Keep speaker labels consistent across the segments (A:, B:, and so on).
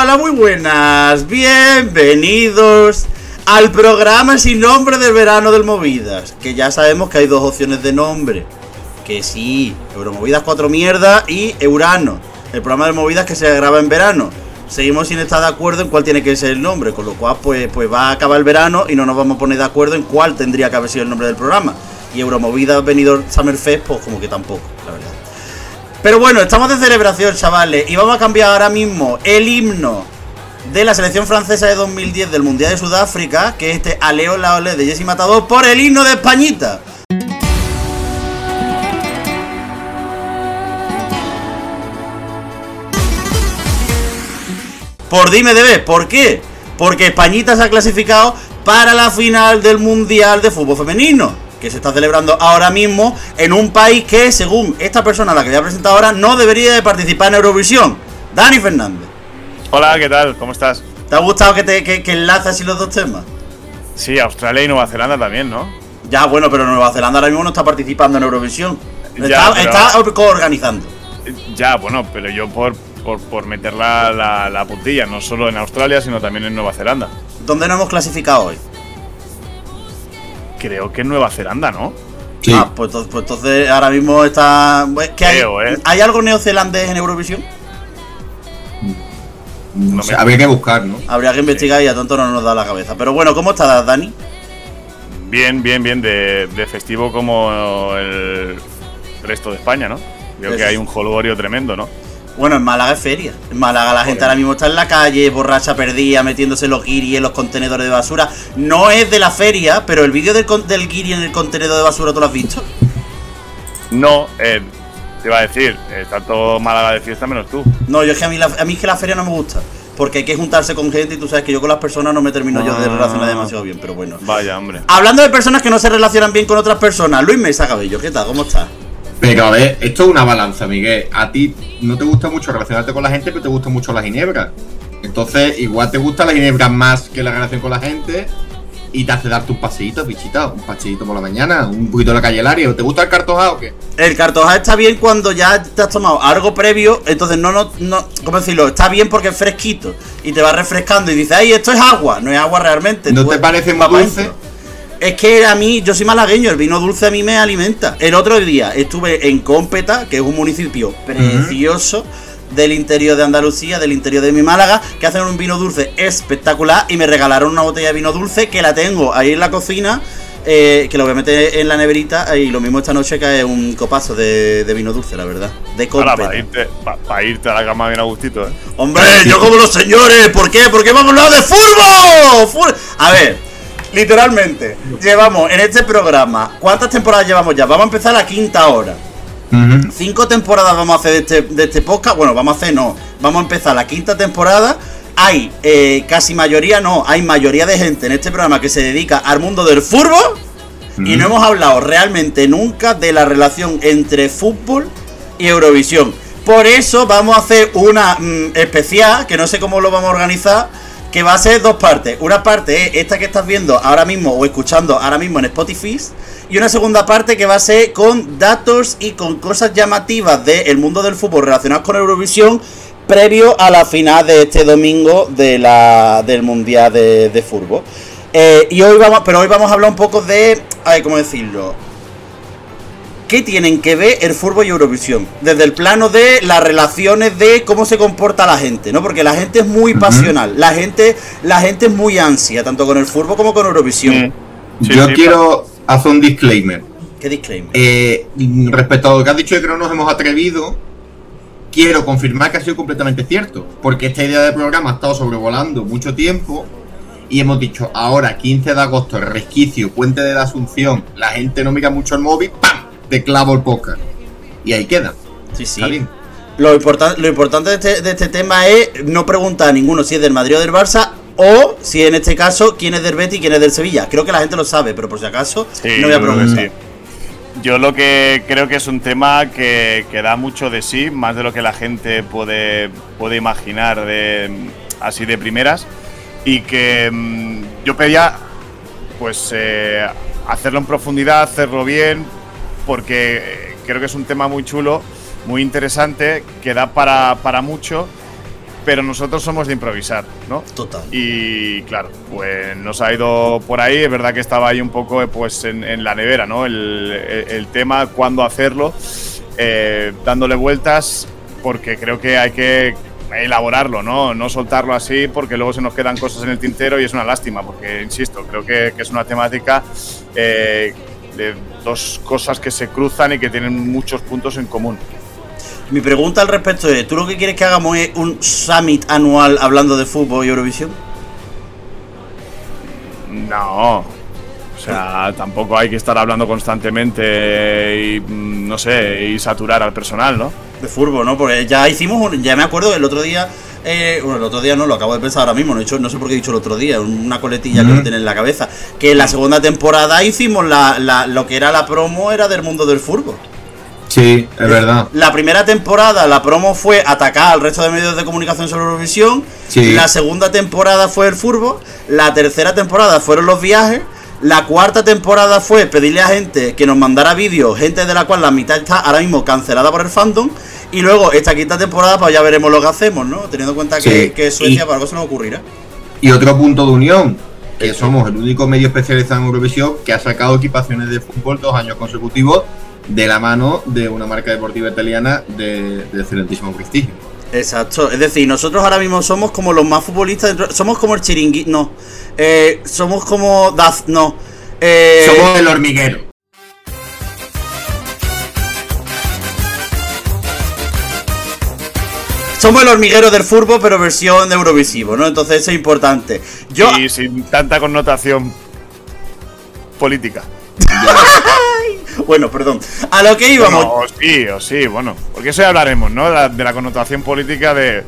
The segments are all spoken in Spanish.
A: Hola, muy buenas. Bienvenidos al programa sin nombre del verano del Movidas. Que ya sabemos que hay dos opciones de nombre. Que sí, Euromovidas 4 mierda y Eurano. El programa de Movidas que se graba en verano. Seguimos sin estar de acuerdo en cuál tiene que ser el nombre, con lo cual pues, pues va a acabar el verano y no nos vamos a poner de acuerdo en cuál tendría que haber sido el nombre del programa. Y Euromovidas venido Summer Fest, pues como que tampoco, la verdad. Pero bueno, estamos de celebración, chavales, y vamos a cambiar ahora mismo el himno de la selección francesa de 2010 del Mundial de Sudáfrica, que es este Aleo la Ole de Jesse Matador, por el himno de Españita. Por dime de ¿por qué? Porque Españita se ha clasificado para la final del Mundial de Fútbol Femenino, que se está celebrando ahora mismo en un país que, según esta persona a la que voy a presentar ahora, no debería de participar en Eurovisión. Dani Fernández.
B: Hola, ¿qué tal? ¿Cómo estás?
A: ¿Te ha gustado que, te, que, que enlaces así los dos temas?
B: Sí, Australia y Nueva Zelanda también, ¿no?
A: Ya, bueno, pero Nueva Zelanda ahora mismo no está participando en Eurovisión.
B: Ya,
A: está,
B: pero-
A: está coorganizando.
B: Ya, bueno, pero yo por, por, por meter la, la, la puntilla, no solo en Australia, sino también en Nueva Zelanda.
A: ¿Dónde nos hemos clasificado hoy?
B: Creo que en Nueva Zelanda, ¿no?
C: Sí.
A: Ah, pues, entonces- pues entonces ahora mismo está. ¿qué hay,
B: Creo, ¿eh?
A: ¿Hay algo neozelandés en Eurovisión?
C: no
B: no
C: sé,
B: me-
C: habría que buscar, ¿no?
A: Habría que investigar y a tonto no nos da la cabeza. Pero bueno, ¿cómo estás, Dani?
B: Bien, bien, bien, de, de festivo como el resto de España, ¿no? Creo que hay un jolgorio tremendo, ¿no?
A: Bueno, en Málaga es feria. En Málaga la gente ahora mismo está en la calle, borracha perdida, metiéndose los guiris en los contenedores de basura. No es de la feria, pero el vídeo del, del guiri en el contenedor de basura, ¿tú lo has visto?
B: No, eh, te iba a decir, está todo Málaga de fiesta menos tú.
A: No, yo es que a mí, la, a mí es que la feria no me gusta. Porque hay que juntarse con gente y tú sabes que yo con las personas no me termino yo de
B: Ah.
A: relacionar demasiado bien, pero bueno.
B: Vaya, hombre.
A: Hablando de personas que no se relacionan bien con otras personas, Luis Mesa Cabello, ¿qué tal? ¿Cómo estás?
C: Pero a ver, esto es una balanza, Miguel. A ti no te gusta mucho relacionarte con la gente, pero te gusta mucho la ginebra. Entonces, igual te gusta la ginebra más que la relación con la gente y te hace darte un paseíto, bichita, un paseíto por la mañana, un poquito de la calle Lario. ¿Te gusta el cartojado o qué?
A: El cartojá está bien cuando ya te has tomado algo previo, entonces no, no, no, ¿cómo decirlo? Está bien porque es fresquito y te va refrescando y dices, ay, esto es agua, no es agua realmente.
C: ¿No te parece muy dulce?
A: Es que a mí, yo soy malagueño, el vino dulce a mí me alimenta. El otro día estuve en Cómpeta, que es un municipio precioso del interior de Andalucía, del interior de mi Málaga, que hacen un vino dulce espectacular y me regalaron una botella de vino dulce que la tengo ahí en la cocina, eh, que lo voy a meter en la neverita y lo mismo esta noche es un copazo de, de vino dulce, la verdad. De
B: Ahora,
A: Cómpeta.
B: para irte, pa- pa irte a la cama bien a gustito, ¿eh?
A: Hombre, yo como los señores, ¿por qué? Porque vamos a hablar de fútbol. Fútbol. A ver, literalmente, llevamos en este programa, ¿cuántas temporadas llevamos ya? Vamos a empezar la quinta hora.
C: Ujú.
A: Cinco temporadas vamos a hacer de este, de este podcast. Bueno, vamos a hacer, no. Vamos a empezar la quinta temporada. Hay eh, casi mayoría, no, hay mayoría de gente en este programa que se dedica al mundo del fútbol. Y no hemos hablado realmente nunca de la relación entre fútbol y Eurovisión. Por eso vamos a hacer una mm, especial, que no sé cómo lo vamos a organizar, que va a ser dos partes. Una parte es esta que estás viendo ahora mismo o escuchando ahora mismo en Spotify. Y una segunda parte que va a ser con datos y con cosas llamativas del mundo del fútbol relacionadas con Eurovisión previo a la final de este domingo de la, del Mundial de, de Fútbol. Eh, y hoy vamos, pero hoy vamos a hablar un poco de, ay, ¿cómo decirlo? ¿Qué tienen que ver el fútbol y Eurovisión? Desde el plano de las relaciones de cómo se comporta la gente, ¿no? Porque la gente es muy pasional, la gente, la gente es muy ansia, tanto con el fútbol como con Eurovisión.
B: Sí,
C: Yo
B: sí,
C: quiero hacer un disclaimer.
A: ¿Qué disclaimer?
C: Eh, respecto a lo que has dicho de que no nos hemos atrevido, quiero confirmar que ha sido completamente cierto. Porque esta idea de programa ha estado sobrevolando mucho tiempo y hemos dicho, ahora 15 de agosto, resquicio, puente de la Asunción, la gente no mira mucho el móvil, ¡pam! Te clavo el póker. Y ahí queda.
A: sí, sí.
C: Está bien.
A: Lo, importan- lo importante de este, de este tema es no preguntar a ninguno si es del Madrid o del Barça o si en este caso quién es del Betis y quién es del Sevilla. Creo que la gente lo sabe, pero por si acaso
B: Sí,
A: no voy a preguntar.
B: sí. Yo lo que creo que es un tema que, que da mucho de sí, más de lo que la gente puede, puede imaginar de, así de primeras. Y que mm, yo pedía pues eh, hacerlo en profundidad, hacerlo bien, porque eh, creo que es un tema muy chulo, muy interesante, que da para, para mucho, pero nosotros somos de improvisar, ¿no?
A: Total.
B: Y claro, pues nos ha ido por ahí, es verdad que estaba ahí un poco pues en, la nevera, ¿no? El, tema, cuándo hacerlo, eh, dándole vueltas, porque creo que hay que elaborarlo, ¿no? No soltarlo así porque luego se nos quedan cosas en el tintero y es una lástima, porque, insisto, creo que, es una temática eh, de dos cosas que se cruzan y que tienen muchos puntos en común.
A: Mi pregunta al respecto es, ¿tú lo que quieres que hagamos es un summit anual hablando de fútbol y Eurovisión?
B: No. O sea, tampoco hay que estar hablando constantemente y, mm, no sé, y saturar al personal, ¿no?
A: De fútbol, ¿no? Porque ya hicimos, un, ya me acuerdo, el otro día, eh, bueno, el otro día no, lo acabo de pensar ahora mismo, no, he hecho, no sé por qué he dicho el otro día, una coletilla que no tiene en la cabeza, que en la segunda temporada hicimos la, la, lo que era la promo, era del mundo del fútbol.
C: Sí, es verdad.
A: La primera temporada, la promo fue atacar al resto de medios de comunicación sobre Eurovisión. La segunda temporada fue el furbo. La tercera temporada fueron los viajes. La cuarta temporada fue pedirle a gente que nos mandara vídeos, gente de la cual la mitad está ahora mismo cancelada por el fandom. Y luego esta quinta temporada, pues ya veremos lo que hacemos, ¿no? Teniendo en cuenta que, Suecia para algo se nos ocurrirá.
C: Y otro punto de unión, que somos el único medio especializado en Eurovisión que ha sacado equipaciones de fútbol dos años consecutivos de la mano de una marca deportiva italiana de, excelentísimo prestigio.
A: Exacto, es decir, nosotros ahora mismo somos como los más futbolistas, somos como el chiringui, no, eh, somos como Daz, no.
C: Eh, somos el hormiguero.
A: Somos el hormiguero del furbo, pero versión de Eurovisivo, ¿no? Entonces eso es importante.
B: Yo... Y sin tanta connotación política.
A: Bueno, perdón. A lo que íbamos.
B: o sí, o sí, bueno. Porque eso ya hablaremos, ¿no? De la, connotación política de,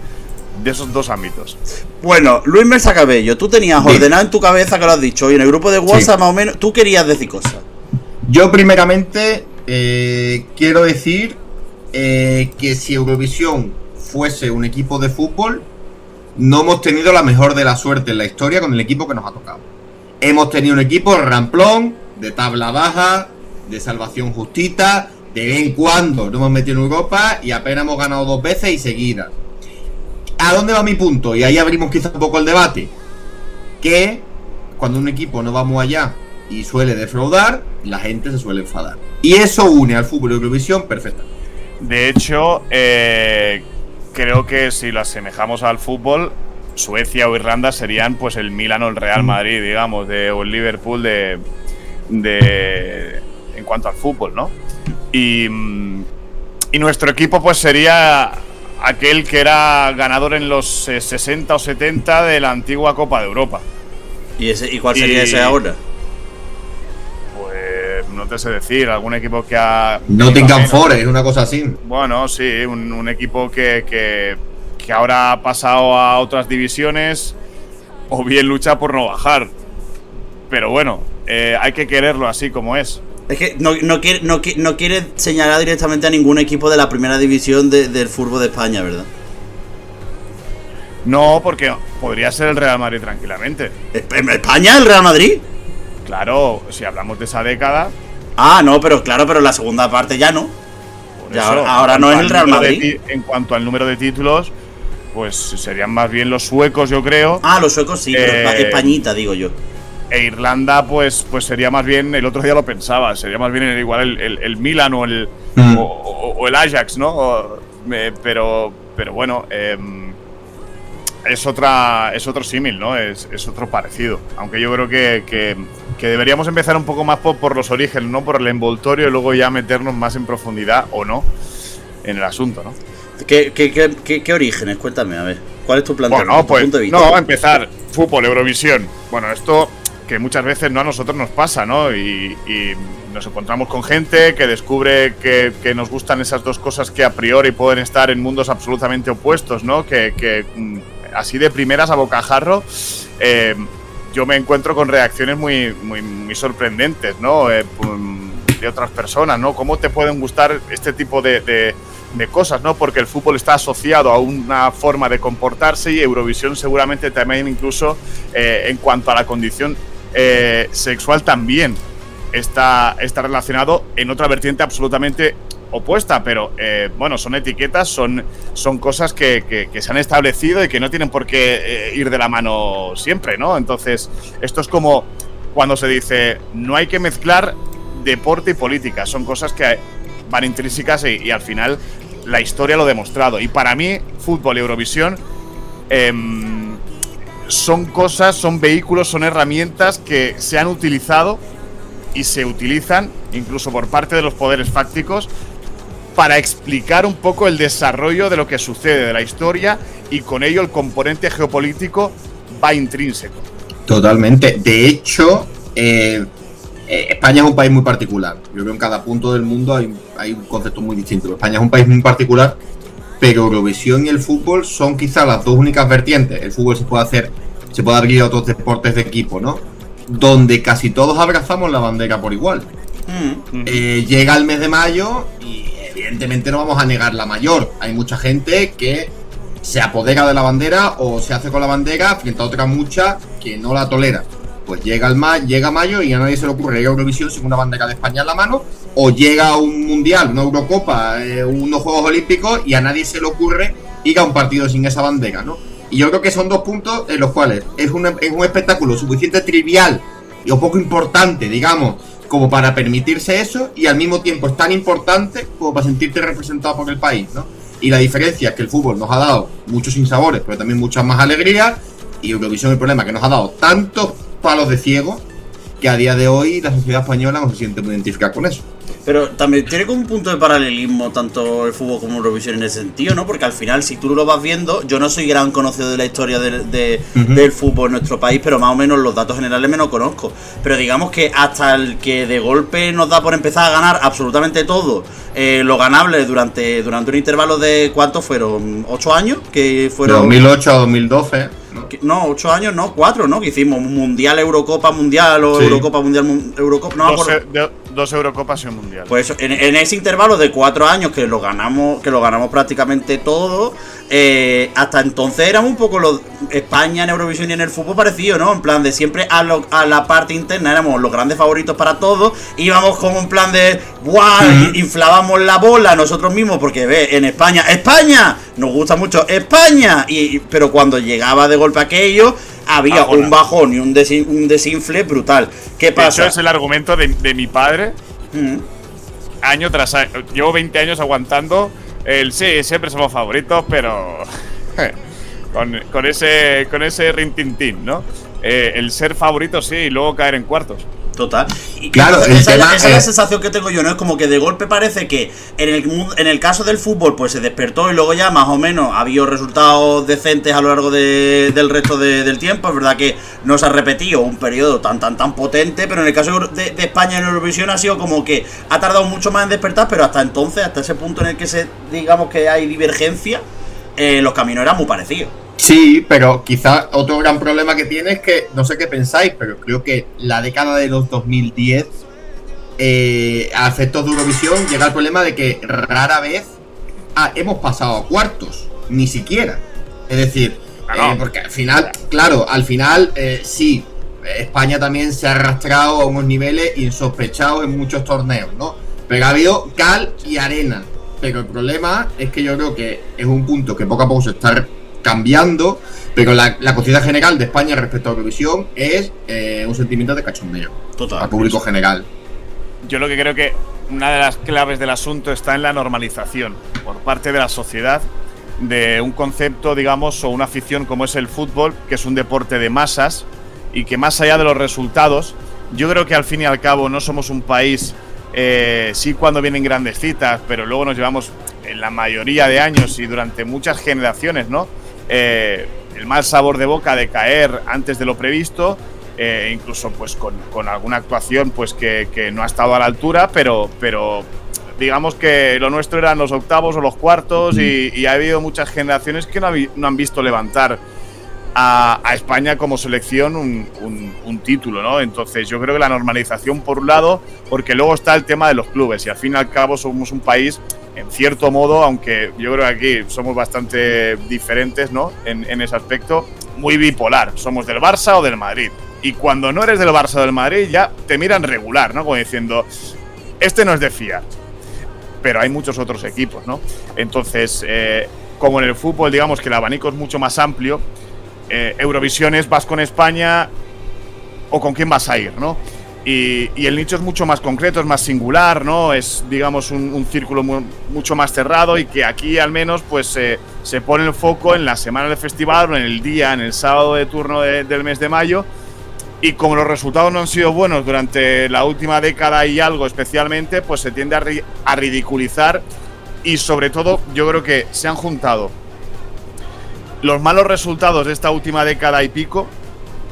B: esos dos ámbitos.
A: Bueno, Luis Mesa Cabello, tú tenías ordenado en tu cabeza que lo has dicho, y en el grupo de WhatsApp más o menos, tú querías decir cosas.
C: Yo primeramente eh, quiero decir eh, que si Eurovisión fuese un equipo de fútbol, no hemos tenido la mejor de la suerte en la historia con el equipo que nos ha tocado. Hemos tenido un equipo ramplón, de tabla baja, de salvación justita. De vez en cuando nos hemos metido en Europa y apenas hemos ganado dos veces y seguidas. ¿A dónde va mi punto? Y ahí abrimos quizás un poco el debate. Que cuando un equipo no va muy allá y suele defraudar, la gente se suele enfadar. Y eso une al fútbol y Eurovisión perfectamente.
B: De hecho, eh, creo que si lo asemejamos al fútbol, Suecia o Irlanda serían pues el Milan o el Real mm. Madrid, digamos, de, o el Liverpool de, de, en cuanto al fútbol, ¿no? Y, y nuestro equipo pues sería aquel que era ganador en los 60 o 70 de la antigua Copa de Europa.
A: ¿Y, ese, y cuál sería ese ahora?
B: Pues no te sé decir, algún equipo que ha...
C: Nottingham Forest, una cosa así.
B: Bueno, sí, un, equipo que, que, que ahora ha pasado a otras divisiones o bien lucha por no bajar. Pero bueno, eh, hay que quererlo así como es.
A: Es que no, quiere, no, quiere señalar directamente a ningún equipo de la primera división del fútbol de España, ¿verdad?
B: No, porque podría ser el Real Madrid tranquilamente.
A: ¿En España el Real Madrid?
B: Claro, si hablamos de esa década.
A: Ah, no, pero claro, pero la segunda parte ya no. ahora, no es el Real Madrid.
B: en cuanto al número de títulos, pues serían más bien los suecos, yo creo.
A: Ah, los suecos sí, pero eh, Españita, digo yo.
B: E Irlanda, pues, pues sería más bien, el otro día lo pensaba, sería más bien igual el, el, Milan o el, mm. o, el Ajax, ¿no? pero, pero bueno, em, es, otra, es otro símil, ¿no? Es, otro parecido. Aunque yo creo que, deberíamos empezar un poco más por, los orígenes, ¿no? Por el envoltorio y luego ya meternos más en profundidad o no en el asunto, ¿no?
A: ¿Qué, qué, orígenes? Cuéntame, a ver. ¿Cuál es tu planteamiento?
B: Bueno, pues, punto de vista? No, empezar. Fútbol, Eurovisión. Bueno, esto que muchas veces no a nosotros nos pasa, ¿no? Y, nos encontramos con gente que descubre que, nos gustan esas dos cosas que a priori pueden estar en mundos absolutamente opuestos, ¿no? Que, mm, así de primeras a bocajarro, eh, yo me encuentro con reacciones muy, muy, sorprendentes, ¿no? Eh, de otras personas, ¿no? ¿Cómo te pueden gustar este tipo de, de cosas, ¿no? Porque el fútbol está asociado a una forma de comportarse y Eurovisión seguramente también incluso eh, en cuanto a la condición eh, sexual también está, está relacionado en otra vertiente absolutamente opuesta, pero eh, bueno, son etiquetas, son, son cosas que, se han establecido y que no tienen por qué eh, ir de la mano siempre, ¿no? Entonces, esto es como cuando se dice, no hay que mezclar deporte y política, son cosas que van intrínsecas y, al final la historia lo ha demostrado. Y para mí, fútbol y Eurovisión em, son cosas, son vehículos, son herramientas que se han utilizado y se utilizan, incluso por parte de los poderes fácticos, para explicar un poco el desarrollo de lo que sucede de la historia y con ello el componente geopolítico va intrínseco.
C: Totalmente. De hecho, eh, eh, España es un país muy particular. Yo creo que en cada punto del mundo hay, hay un concepto muy distinto. España es un país muy particular, pero Eurovisión y el fútbol son quizás las dos únicas vertientes. El fútbol se puede hacer, se puede abrir a otros deportes de equipo, ¿no? Donde casi todos abrazamos la bandera por igual. Mm. Eh, llega el mes de mayo y evidentemente no vamos a negar la mayor. Hay mucha gente que se apodera de la bandera o se hace con la bandera frente a otra mucha que no la tolera. Pues llega el ma llega mayo y a nadie se le ocurre ir a Eurovisión sin una bandera de España en la mano, o llega un mundial, una Eurocopa, eh, unos Juegos Olímpicos y a nadie se le ocurre ir a un partido sin esa bandera, ¿no? Y yo creo que son dos puntos en los cuales es un, es un espectáculo suficiente trivial y un poco importante, digamos, como para permitirse eso y al mismo tiempo es tan importante como para sentirte representado por el país, ¿no? Y la diferencia es que el fútbol nos ha dado muchos sinsabores, pero también muchas más alegrías y Eurovisión el problema que nos ha dado tantos palos de ciego que a día de hoy la sociedad española no se siente muy identificada con eso.
A: Pero también tiene como un punto de paralelismo tanto el fútbol como Eurovisión en ese sentido, ¿no? Porque al final, si tú lo vas viendo, yo no soy gran conocido de la historia del fútbol en nuestro país, pero más o menos los datos generales me lo conozco. Pero digamos que hasta el que de golpe nos da por empezar a ganar absolutamente todo, eh, lo ganable durante, durante un intervalo de, ¿cuántos fueron? ¿Ocho años? Que fueron...
C: 2008 a 2012.
A: No, ocho años, no, cuatro, ¿no? Que hicimos Mundial, Eurocopa, Mundial o Eurocopa, Mundial, Eurocopa. No,
B: dos, dos Eurocopas y un Mundial.
A: Pues en, ese intervalo de cuatro años que lo ganamos, que lo ganamos prácticamente todo, eh, hasta entonces éramos un poco los España en Eurovisión y en el fútbol parecido, ¿no? En plan de siempre a, a la parte interna éramos los grandes favoritos para todos, íbamos como un plan de ¡guau! Inflábamos la bola nosotros mismos, porque ve, en España, ¡España! Nos gusta mucho España, y, pero cuando llegaba de golpe aquello, había un bajón y un, un, desinfle brutal. ¿Qué pasa?
B: Eso es el argumento de, mi padre. Mm. Año tras año. Llevo 20 años aguantando el sí, siempre somos favoritos, pero. con, ese, con ese rintintín, ¿no? Eh, el ser favorito sí y luego caer en cuartos.
A: Total. Y claro, esa, es la sensación que tengo yo, ¿no? Es como que de golpe parece que en el, en el caso del fútbol, pues se despertó y luego ya más o menos ha habido resultados decentes a lo largo del resto del tiempo. Es verdad que no se ha repetido un periodo tan, tan, tan potente, pero en el caso de, España en Eurovisión ha sido como que ha tardado mucho más en despertar, pero hasta entonces, hasta ese punto en el que se, digamos que hay divergencia, eh, los caminos eran muy parecidos.
C: Sí, pero quizá otro gran problema que tiene es que, no sé qué pensáis, pero creo que la década de los 2010, eh, a efectos de Eurovisión, llega el problema de que rara vez hemos pasado a cuartos, ni siquiera. Es decir, eh, porque al final, claro, al final eh, sí, España también se ha arrastrado a unos niveles insospechados en muchos torneos, ¿no? Pero ha habido cal y arena. Pero el problema es que yo creo que es un punto que poco a poco se está cambiando, pero la, la conciencia general de España respecto a Eurovisión es eh, un sentimiento de cachondeo Total, al público general.
B: Yo lo que creo que una de las claves del asunto está en la normalización por parte de la sociedad de un concepto, digamos, o una afición como es el fútbol, que es un deporte de masas y que más allá de los resultados, yo creo que al fin y al cabo no somos un país, eh, sí cuando vienen grandes citas, pero luego nos llevamos en la mayoría de años y durante muchas generaciones, ¿no? Eh, el mal sabor de boca de caer antes de lo previsto, eh, incluso pues con, alguna actuación pues que, no ha estado a la altura, pero, pero digamos que lo nuestro eran los octavos o los cuartos y, ha habido muchas generaciones que no, han visto levantar a, España como selección un, un, título, ¿no? Entonces yo creo que la normalización por un lado, porque luego está el tema de los clubes y al fin y al cabo somos un país en cierto modo, aunque yo creo que aquí somos bastante diferentes, ¿no? En, ese aspecto, muy bipolar. Somos del Barça o del Madrid. Y cuando no eres del Barça o del Madrid, ya te miran regular, ¿no? Como diciendo, este no es de fiar. pero hay muchos otros equipos, ¿no? Entonces, eh, como en el fútbol, digamos que el abanico es mucho más amplio, eh, Eurovisión es vas con España o con quién vas a ir, ¿no? Y, el nicho es mucho más concreto, es más singular, ¿no? Es, digamos, un, círculo mucho más cerrado y que aquí al menos pues se pone el foco en la semana del festival o en el día, en el sábado de turno del mes de mayo. Y como los resultados no han sido buenos durante la última década y algo especialmente, pues se tiende a, a ridiculizar y sobre todo yo creo que se han juntado los malos resultados de esta última década y pico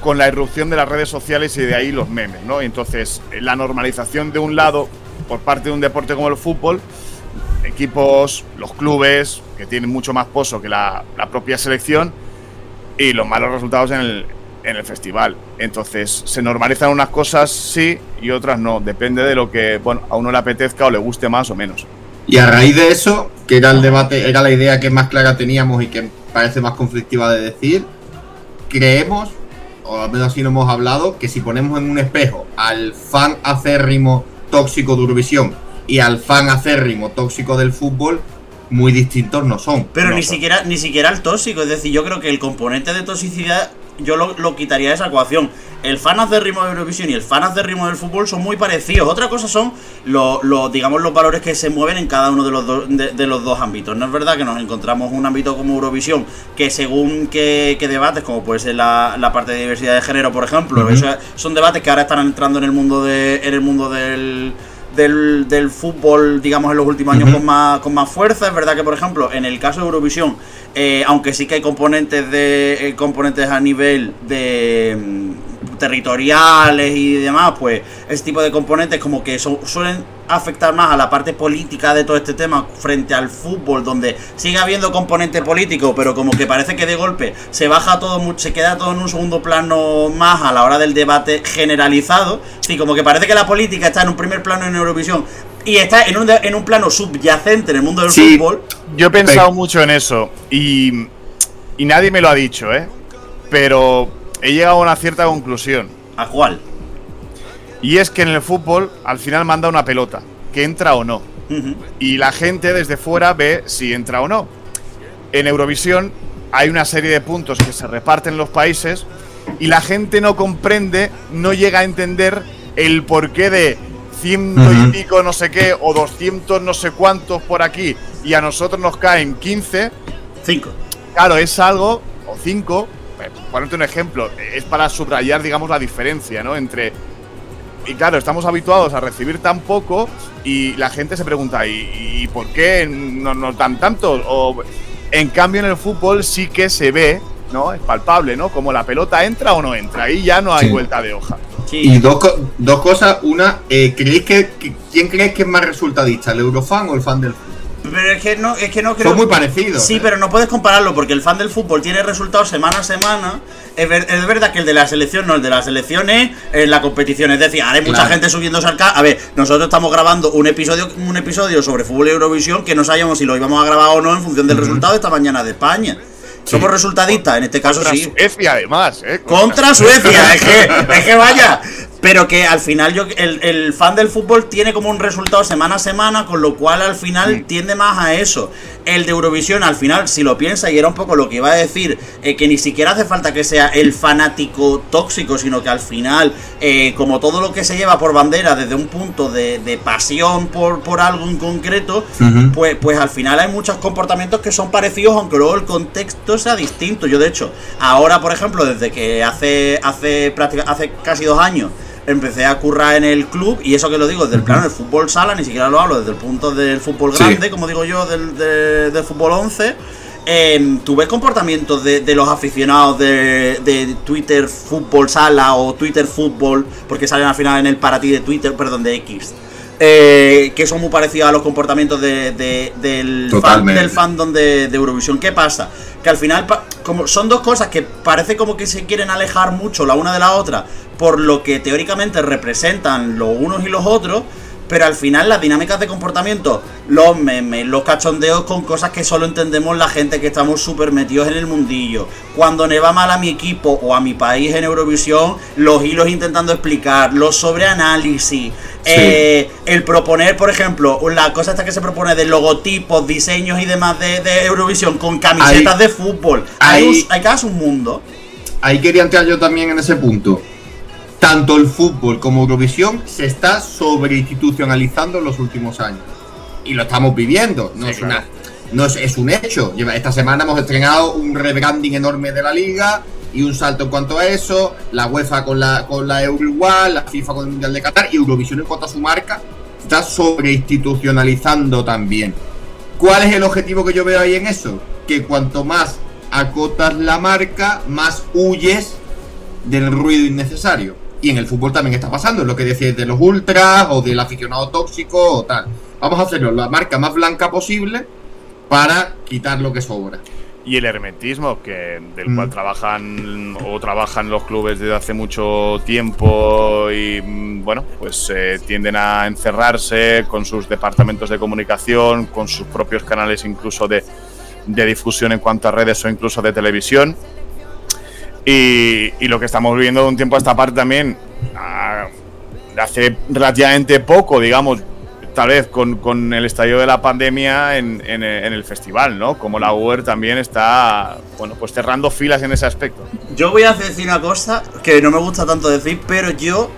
B: con la irrupción de las redes sociales y de ahí los memes, ¿no? Entonces, la normalización de un lado por parte de un deporte como el fútbol, equipos, los clubes, que tienen mucho más pozo que la, propia selección, y los malos resultados en el, en el festival. Entonces, se normalizan unas cosas sí y otras no. Depende de lo que bueno, a uno le apetezca o le guste más o menos.
C: Y a raíz de eso, que era el debate, era la idea que más clara teníamos y que parece más conflictiva de decir, creemos o al menos así no hemos hablado, que si ponemos en un espejo al fan acérrimo tóxico de Eurovisión y al fan acérrimo tóxico del fútbol, muy distintos no son.
A: Pero ni siquiera ni siquiera el tóxico, es decir, yo creo que el componente de toxicidad yo lo, quitaría de esa ecuación. El fan ritmo de Eurovisión y el fan ritmo del fútbol son muy parecidos. Otra cosa son los, digamos, los valores que se mueven en cada uno de los, de, los dos ámbitos. No es verdad que nos encontramos un ámbito como Eurovisión que según qué, debates, como puede ser la, parte de diversidad de género, por ejemplo, son debates que ahora están entrando en el mundo de, en el mundo del del, fútbol, digamos, en los últimos años con, más, con más fuerza. Es verdad que, por ejemplo, en el caso de Eurovisión, eh, aunque sí que hay componentes de eh, componentes a nivel de mm, territoriales y demás, pues ese tipo de componentes como que suelen afectar más a la parte política de todo este tema frente al fútbol, donde sigue habiendo componente político, pero como que parece que de golpe se baja todo, se queda todo en un segundo plano más a la hora del debate generalizado. Sí, como que parece que la política está en un primer plano en Eurovisión y está en un, en un plano subyacente en el mundo del fútbol.
B: Yo he pensado mucho en eso y, y nadie me lo ha dicho, ¿eh? Pero he llegado a una cierta conclusión.
A: ¿A cuál?
B: Y es que en el fútbol al final manda una pelota, que entra o no. Y la gente desde fuera ve si entra o no. En Eurovisión hay una serie de puntos que se reparten en los países y la gente no comprende, no llega a entender el porqué de ciento y pico no sé qué o doscientos no sé cuántos por aquí y a nosotros nos caen 15.
A: 5.
B: Claro, es algo, o 5, ponerte un ejemplo, es para subrayar, digamos, la diferencia, ¿no? Entre. Y claro, estamos habituados a recibir tan poco y la gente se pregunta, ¿y, por qué no nos dan tanto? O, en cambio, en el fútbol sí que se ve, ¿no? Es palpable, ¿no? Como la pelota entra o no entra. Ahí ya no hay vuelta de hoja.
C: Y dos, dos cosas. Una, eh, ¿creéis que, ¿quién crees que es más resultadista, el eurofan o el fan del fútbol?
A: Pero es que no, es que no creo.
C: Son muy parecidos.
A: Sí, ¿eh? pero no puedes compararlo porque el fan del fútbol tiene resultados semana a semana. Es, verdad que el de la selección no, el de la selección es en la competición. Es decir, hay mucha gente subiéndose al A ver, nosotros estamos grabando un episodio, un episodio sobre fútbol y Eurovisión que no sabíamos si lo íbamos a grabar o no en función del resultado de esta mañana de España. Somos resultadistas, en este caso
B: Contra
A: sí.
B: Suecia, además, ¿eh?
A: Contra, Suecia, es que, es que vaya. Pero que al final yo el, fan del fútbol tiene como un resultado semana a semana, con lo cual al final tiende más a eso. El de Eurovisión, al final, si lo piensa, y era un poco lo que iba a decir, eh, que ni siquiera hace falta que sea el fanático tóxico, sino que al final, eh, como todo lo que se lleva por bandera desde un punto de, pasión por, por algo en concreto, pues, pues al final hay muchos comportamientos que son parecidos, aunque luego el contexto sea distinto. Yo, de hecho, ahora, por ejemplo, desde que hace, hace, hace casi dos años, empecé a currar en el club y eso que lo digo desde el plano del fútbol sala, ni siquiera lo hablo desde el punto del fútbol grande, como digo yo, del, del fútbol 11. Eh, ¿Tú ves comportamientos de, los aficionados de, Twitter Fútbol Sala o Twitter Fútbol, porque salen al final en el para ti de Twitter, perdón, de X? Eh, que son muy parecidos a los comportamientos de, del, del fandom de, Eurovisión. ¿Qué pasa? Que al final, como son dos cosas que parece como que se quieren alejar mucho la una de la otra, por lo que teóricamente representan los unos y los otros, pero al final las dinámicas de comportamiento, los memes, los cachondeos con cosas que solo entendemos la gente que estamos súper metidos en el mundillo. Cuando ne va mal a mi equipo o a mi país en Eurovisión, los hilos intentando explicar, los sobreanálisis, eh, el proponer, por ejemplo, la cosa esta que se propone de logotipos, diseños y demás de, Eurovisión con camisetas de fútbol. Hay, hay, hay un mundo.
C: Ahí quería entrar yo también en ese punto tanto el fútbol como Eurovisión se está sobreinstitucionalizando en los últimos años. Y lo estamos viviendo. No, es, una, no es, un hecho. Esta semana hemos estrenado un rebranding enorme de la liga y un salto en cuanto a eso. La UEFA con la, con la Euro la FIFA con el Mundial de Qatar y Eurovisión en cuanto a su marca está sobreinstitucionalizando también. ¿Cuál es el objetivo que yo veo ahí en eso? Que cuanto más acotas la marca, más huyes del ruido innecesario. Y en el fútbol también está pasando, es lo que decís de los ultras o del aficionado tóxico o tal. Vamos a hacerlo la marca más blanca posible para quitar lo que sobra.
B: Y el hermetismo, que del cual mm. trabajan o trabajan los clubes desde hace mucho tiempo y mm, bueno, pues eh, tienden a encerrarse con sus departamentos de comunicación, con sus propios canales incluso de, de difusión en cuanto a redes o incluso de televisión y, lo que estamos viviendo de un tiempo a esta parte también, hace relativamente poco, digamos, tal vez con, el estallido de la pandemia en, el festival, ¿no? Como la UER también está, bueno, pues cerrando filas en ese aspecto.
A: Yo voy a decir una cosa que no me gusta tanto decir, pero yo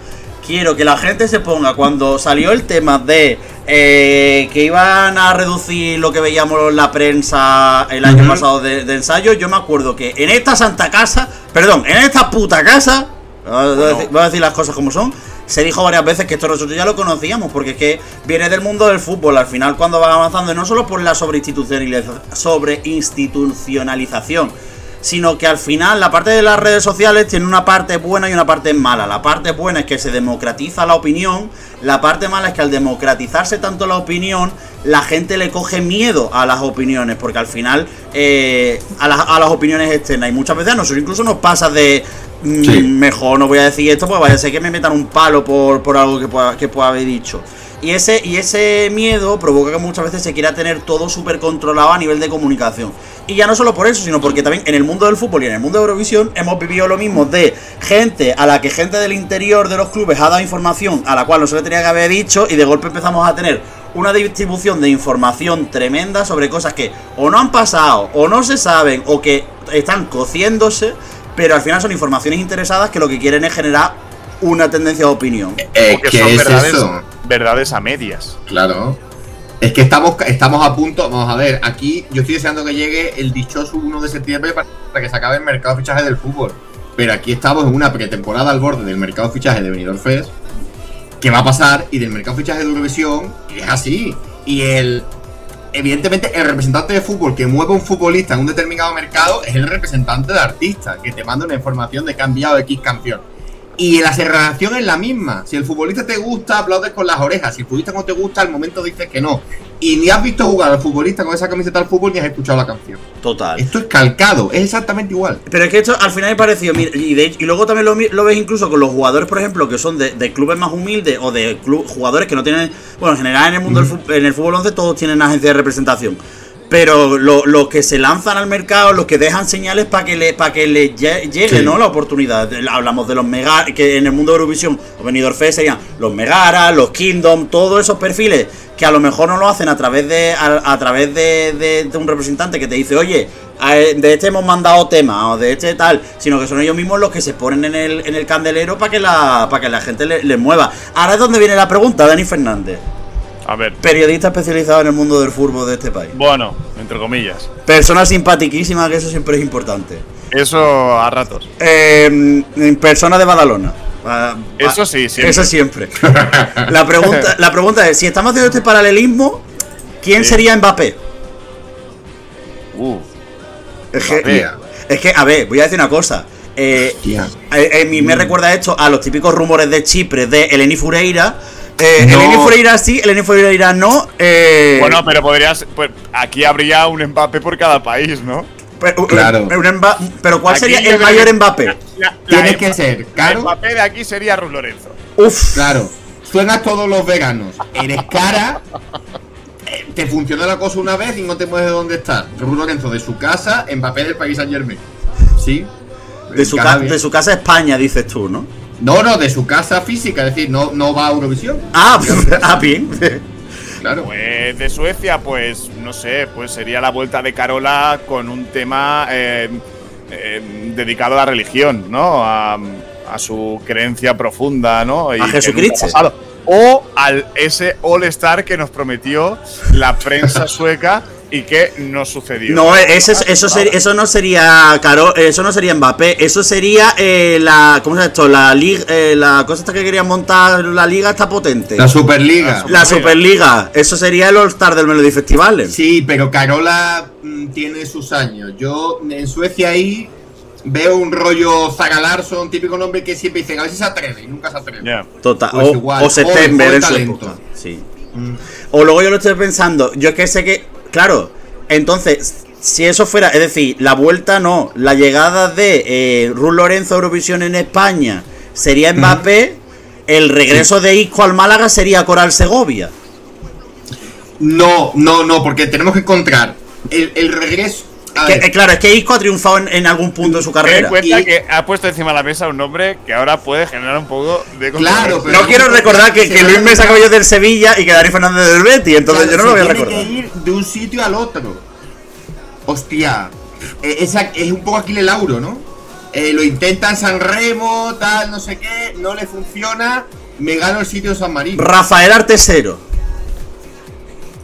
A: quiero que la gente se ponga cuando salió el tema de eh, que iban a reducir lo que veíamos en la prensa el año pasado de, ensayo. Yo me acuerdo que en esta santa casa, perdón, en esta puta casa, voy a decir las cosas como son, se dijo varias veces que esto nosotros ya lo conocíamos, porque es que viene del mundo del fútbol. Al final, cuando va avanzando, no solo por la sobreinstitucionalización, sino que al final la parte de las redes sociales tiene una parte buena y una parte mala. La parte buena es que se democratiza la opinión, la parte mala es que al democratizarse tanto la opinión, la gente le coge miedo a las opiniones, porque al final eh, a, las opiniones externas, y muchas veces a nosotros incluso nos pasa de... Mm, mejor no voy a decir esto, pues vaya a ser que me metan un palo por, por algo que pueda, que pueda haber dicho. Y ese, y ese miedo provoca que muchas veces se quiera tener todo súper controlado a nivel de comunicación. Y ya no solo por eso, sino porque también en el mundo del fútbol y en el mundo de Eurovisión hemos vivido lo mismo de gente a la que gente del interior de los clubes ha dado información a la cual no se le tenía que haber dicho y de golpe empezamos a tener una distribución de información tremenda sobre cosas que o no han pasado o no se saben o que están cociéndose, pero al final son informaciones interesadas que lo que quieren es generar una tendencia de opinión.
C: Eh, ¿Qué es eso?
B: Verdades a medias.
C: Claro. Es que estamos, estamos a punto, vamos a ver, aquí yo estoy deseando que llegue el dichoso 1 de septiembre para que se acabe el mercado de fichaje del fútbol. Pero aquí estamos en una pretemporada al borde del mercado de fichaje de Benidorm Fest. ¿Qué va a pasar? Y del mercado de fichaje de Eurovisión, es así. Y el. Evidentemente, el representante de fútbol que mueve un futbolista en un determinado mercado es el representante de artista, que te manda una información de que enviado X canción. Y la relación es la misma. Si el futbolista te gusta, aplaudes con las orejas. Si el futbolista no te gusta, al momento dices que no. Y ni has visto jugar al futbolista con esa camiseta al fútbol ni has escuchado la canción.
A: Total.
C: Esto es calcado, es exactamente igual.
A: Pero es que esto al final me pareció. Y, y luego también lo, ves incluso con los jugadores, por ejemplo, que son de, clubes más humildes o de jugadores que no tienen. Bueno, en general en el mundo del fútbol, en el fútbol 11 todos tienen agencia de representación pero los que se lanzan al mercado, los que dejan señales para que le para que le llegue ¿no? la oportunidad. Hablamos de los Megara, que en el mundo de Eurovisión o Benidorm Fest serían los Megara, los Kingdom, todos esos perfiles que a lo mejor no lo hacen a través de a, través de, un representante que te dice, oye, de este hemos mandado tema o de este tal, sino que son ellos mismos los que se ponen en el, en el candelero para que la para que la gente les le mueva. Ahora es donde viene la pregunta, Dani Fernández.
B: A ver.
A: Periodista especializado en el mundo del fútbol de este país.
B: Bueno, entre comillas.
A: Persona simpaticísima, que eso siempre es importante.
B: Eso a ratos.
A: Eh, persona de Badalona.
B: eso sí,
A: siempre. Eso siempre. la, pregunta, la pregunta es, si estamos haciendo este paralelismo, ¿quién sería Mbappé?
B: Uh,
A: es, que, es que, a ver, voy a decir una cosa. Eh, eh, mí me recuerda esto a los típicos rumores de Chipre de Eleni Fureira eh, no. Eleni Fureira sí, Eleni Fureira no.
B: Eh, bueno, pero podrías. Pues, aquí habría un Mbappé por cada país, ¿no?
A: Pero, claro. pero ¿cuál sería el mayor Mbappé?
C: Tiene que ser,
B: claro. El Mbappé de aquí sería Rus Lorenzo.
C: Uf. Claro. suenas todos los veranos, eres cara, eh, te funciona la cosa una vez y no te mueves de dónde estás. Raúl Lorenzo de su casa, Mbappé del País Saint Germain. Sí.
A: De su, de su casa España, dices tú, ¿no?
C: No, no, de su casa física, es decir, no, no va a Eurovisión.
A: Ah, ah bien.
C: Claro.
B: Pues de Suecia, pues no sé, pues sería la vuelta de Carola con un tema eh, eh, dedicado a la religión, ¿no? A, a su creencia profunda, ¿no? Y
A: A Jesucristo.
B: O al ese All Star que nos prometió la prensa sueca y que no sucedió.
A: No, ese, es- eso, ser- eso no sería Caro, eso no sería Mbappé, eso sería eh, la ¿cómo se llama esto? La liga, eh, la cosa esta que querían montar la liga está potente.
C: La Superliga.
A: La Superliga, eso sería el All Star del Melody Festival.
C: Sí, pero Carola mm, tiene sus años. Yo en Suecia ahí veo un rollo Zara Larsson, típico nombre que siempre dicen, a ver si se atreve y nunca se atreve.
A: Total,
C: Pues
A: o,
C: igual,
A: o September
C: o
A: en su
C: talento.
A: época. Sí.
C: Mm.
A: O luego yo lo estoy pensando, yo es que sé que, claro, entonces, si eso fuera, es decir, la vuelta no, la llegada de eh, Ruth Lorenzo a Eurovisión en España sería Mbappé, el regreso de Isco al Málaga sería Coral Segovia.
C: No, no, no, porque tenemos que encontrar el, el regreso.
A: Que, eh, claro, es que Isco ha triunfado en, en algún punto de su
B: Ten en
A: carrera.
B: cuenta
C: Y-
B: que ha puesto encima de la mesa un nombre que ahora puede generar un poco de
C: Claro, pero-
A: No quiero recordar que, que Luis Mesa Cabello del Sevilla y que Dani Fernández del Betis, entonces
C: claro,
A: yo no lo voy a
C: tiene
A: recordar.
C: que ir de un sitio al otro. Hostia, eh, esa, es un poco Aquile Lauro, ¿no? Eh, lo intentan San Remo, tal, no sé qué, no le funciona, me gano el sitio de San Marino.
A: Rafael Artesero.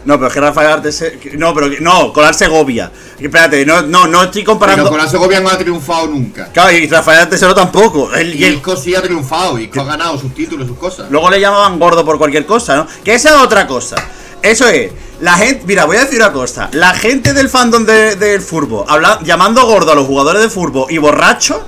A: No, pero es que Rafael Artesero. No, pero no, Colar Segovia. Espérate, no, no, no estoy comparando.
C: Pero con la Segovia no ha triunfado nunca.
A: Claro, y Rafael Artesero tampoco. Él- y
C: Isco sí ha triunfado, Isco ha ganado sus títulos, sus cosas.
A: luego le llamaban gordo por cualquier cosa, ¿no? Que esa es otra cosa. Eso es. La gente, mira, voy a decir una cosa. La gente del fandom de- del fútbol, habla- llamando gordo a los jugadores de fútbol y borracho.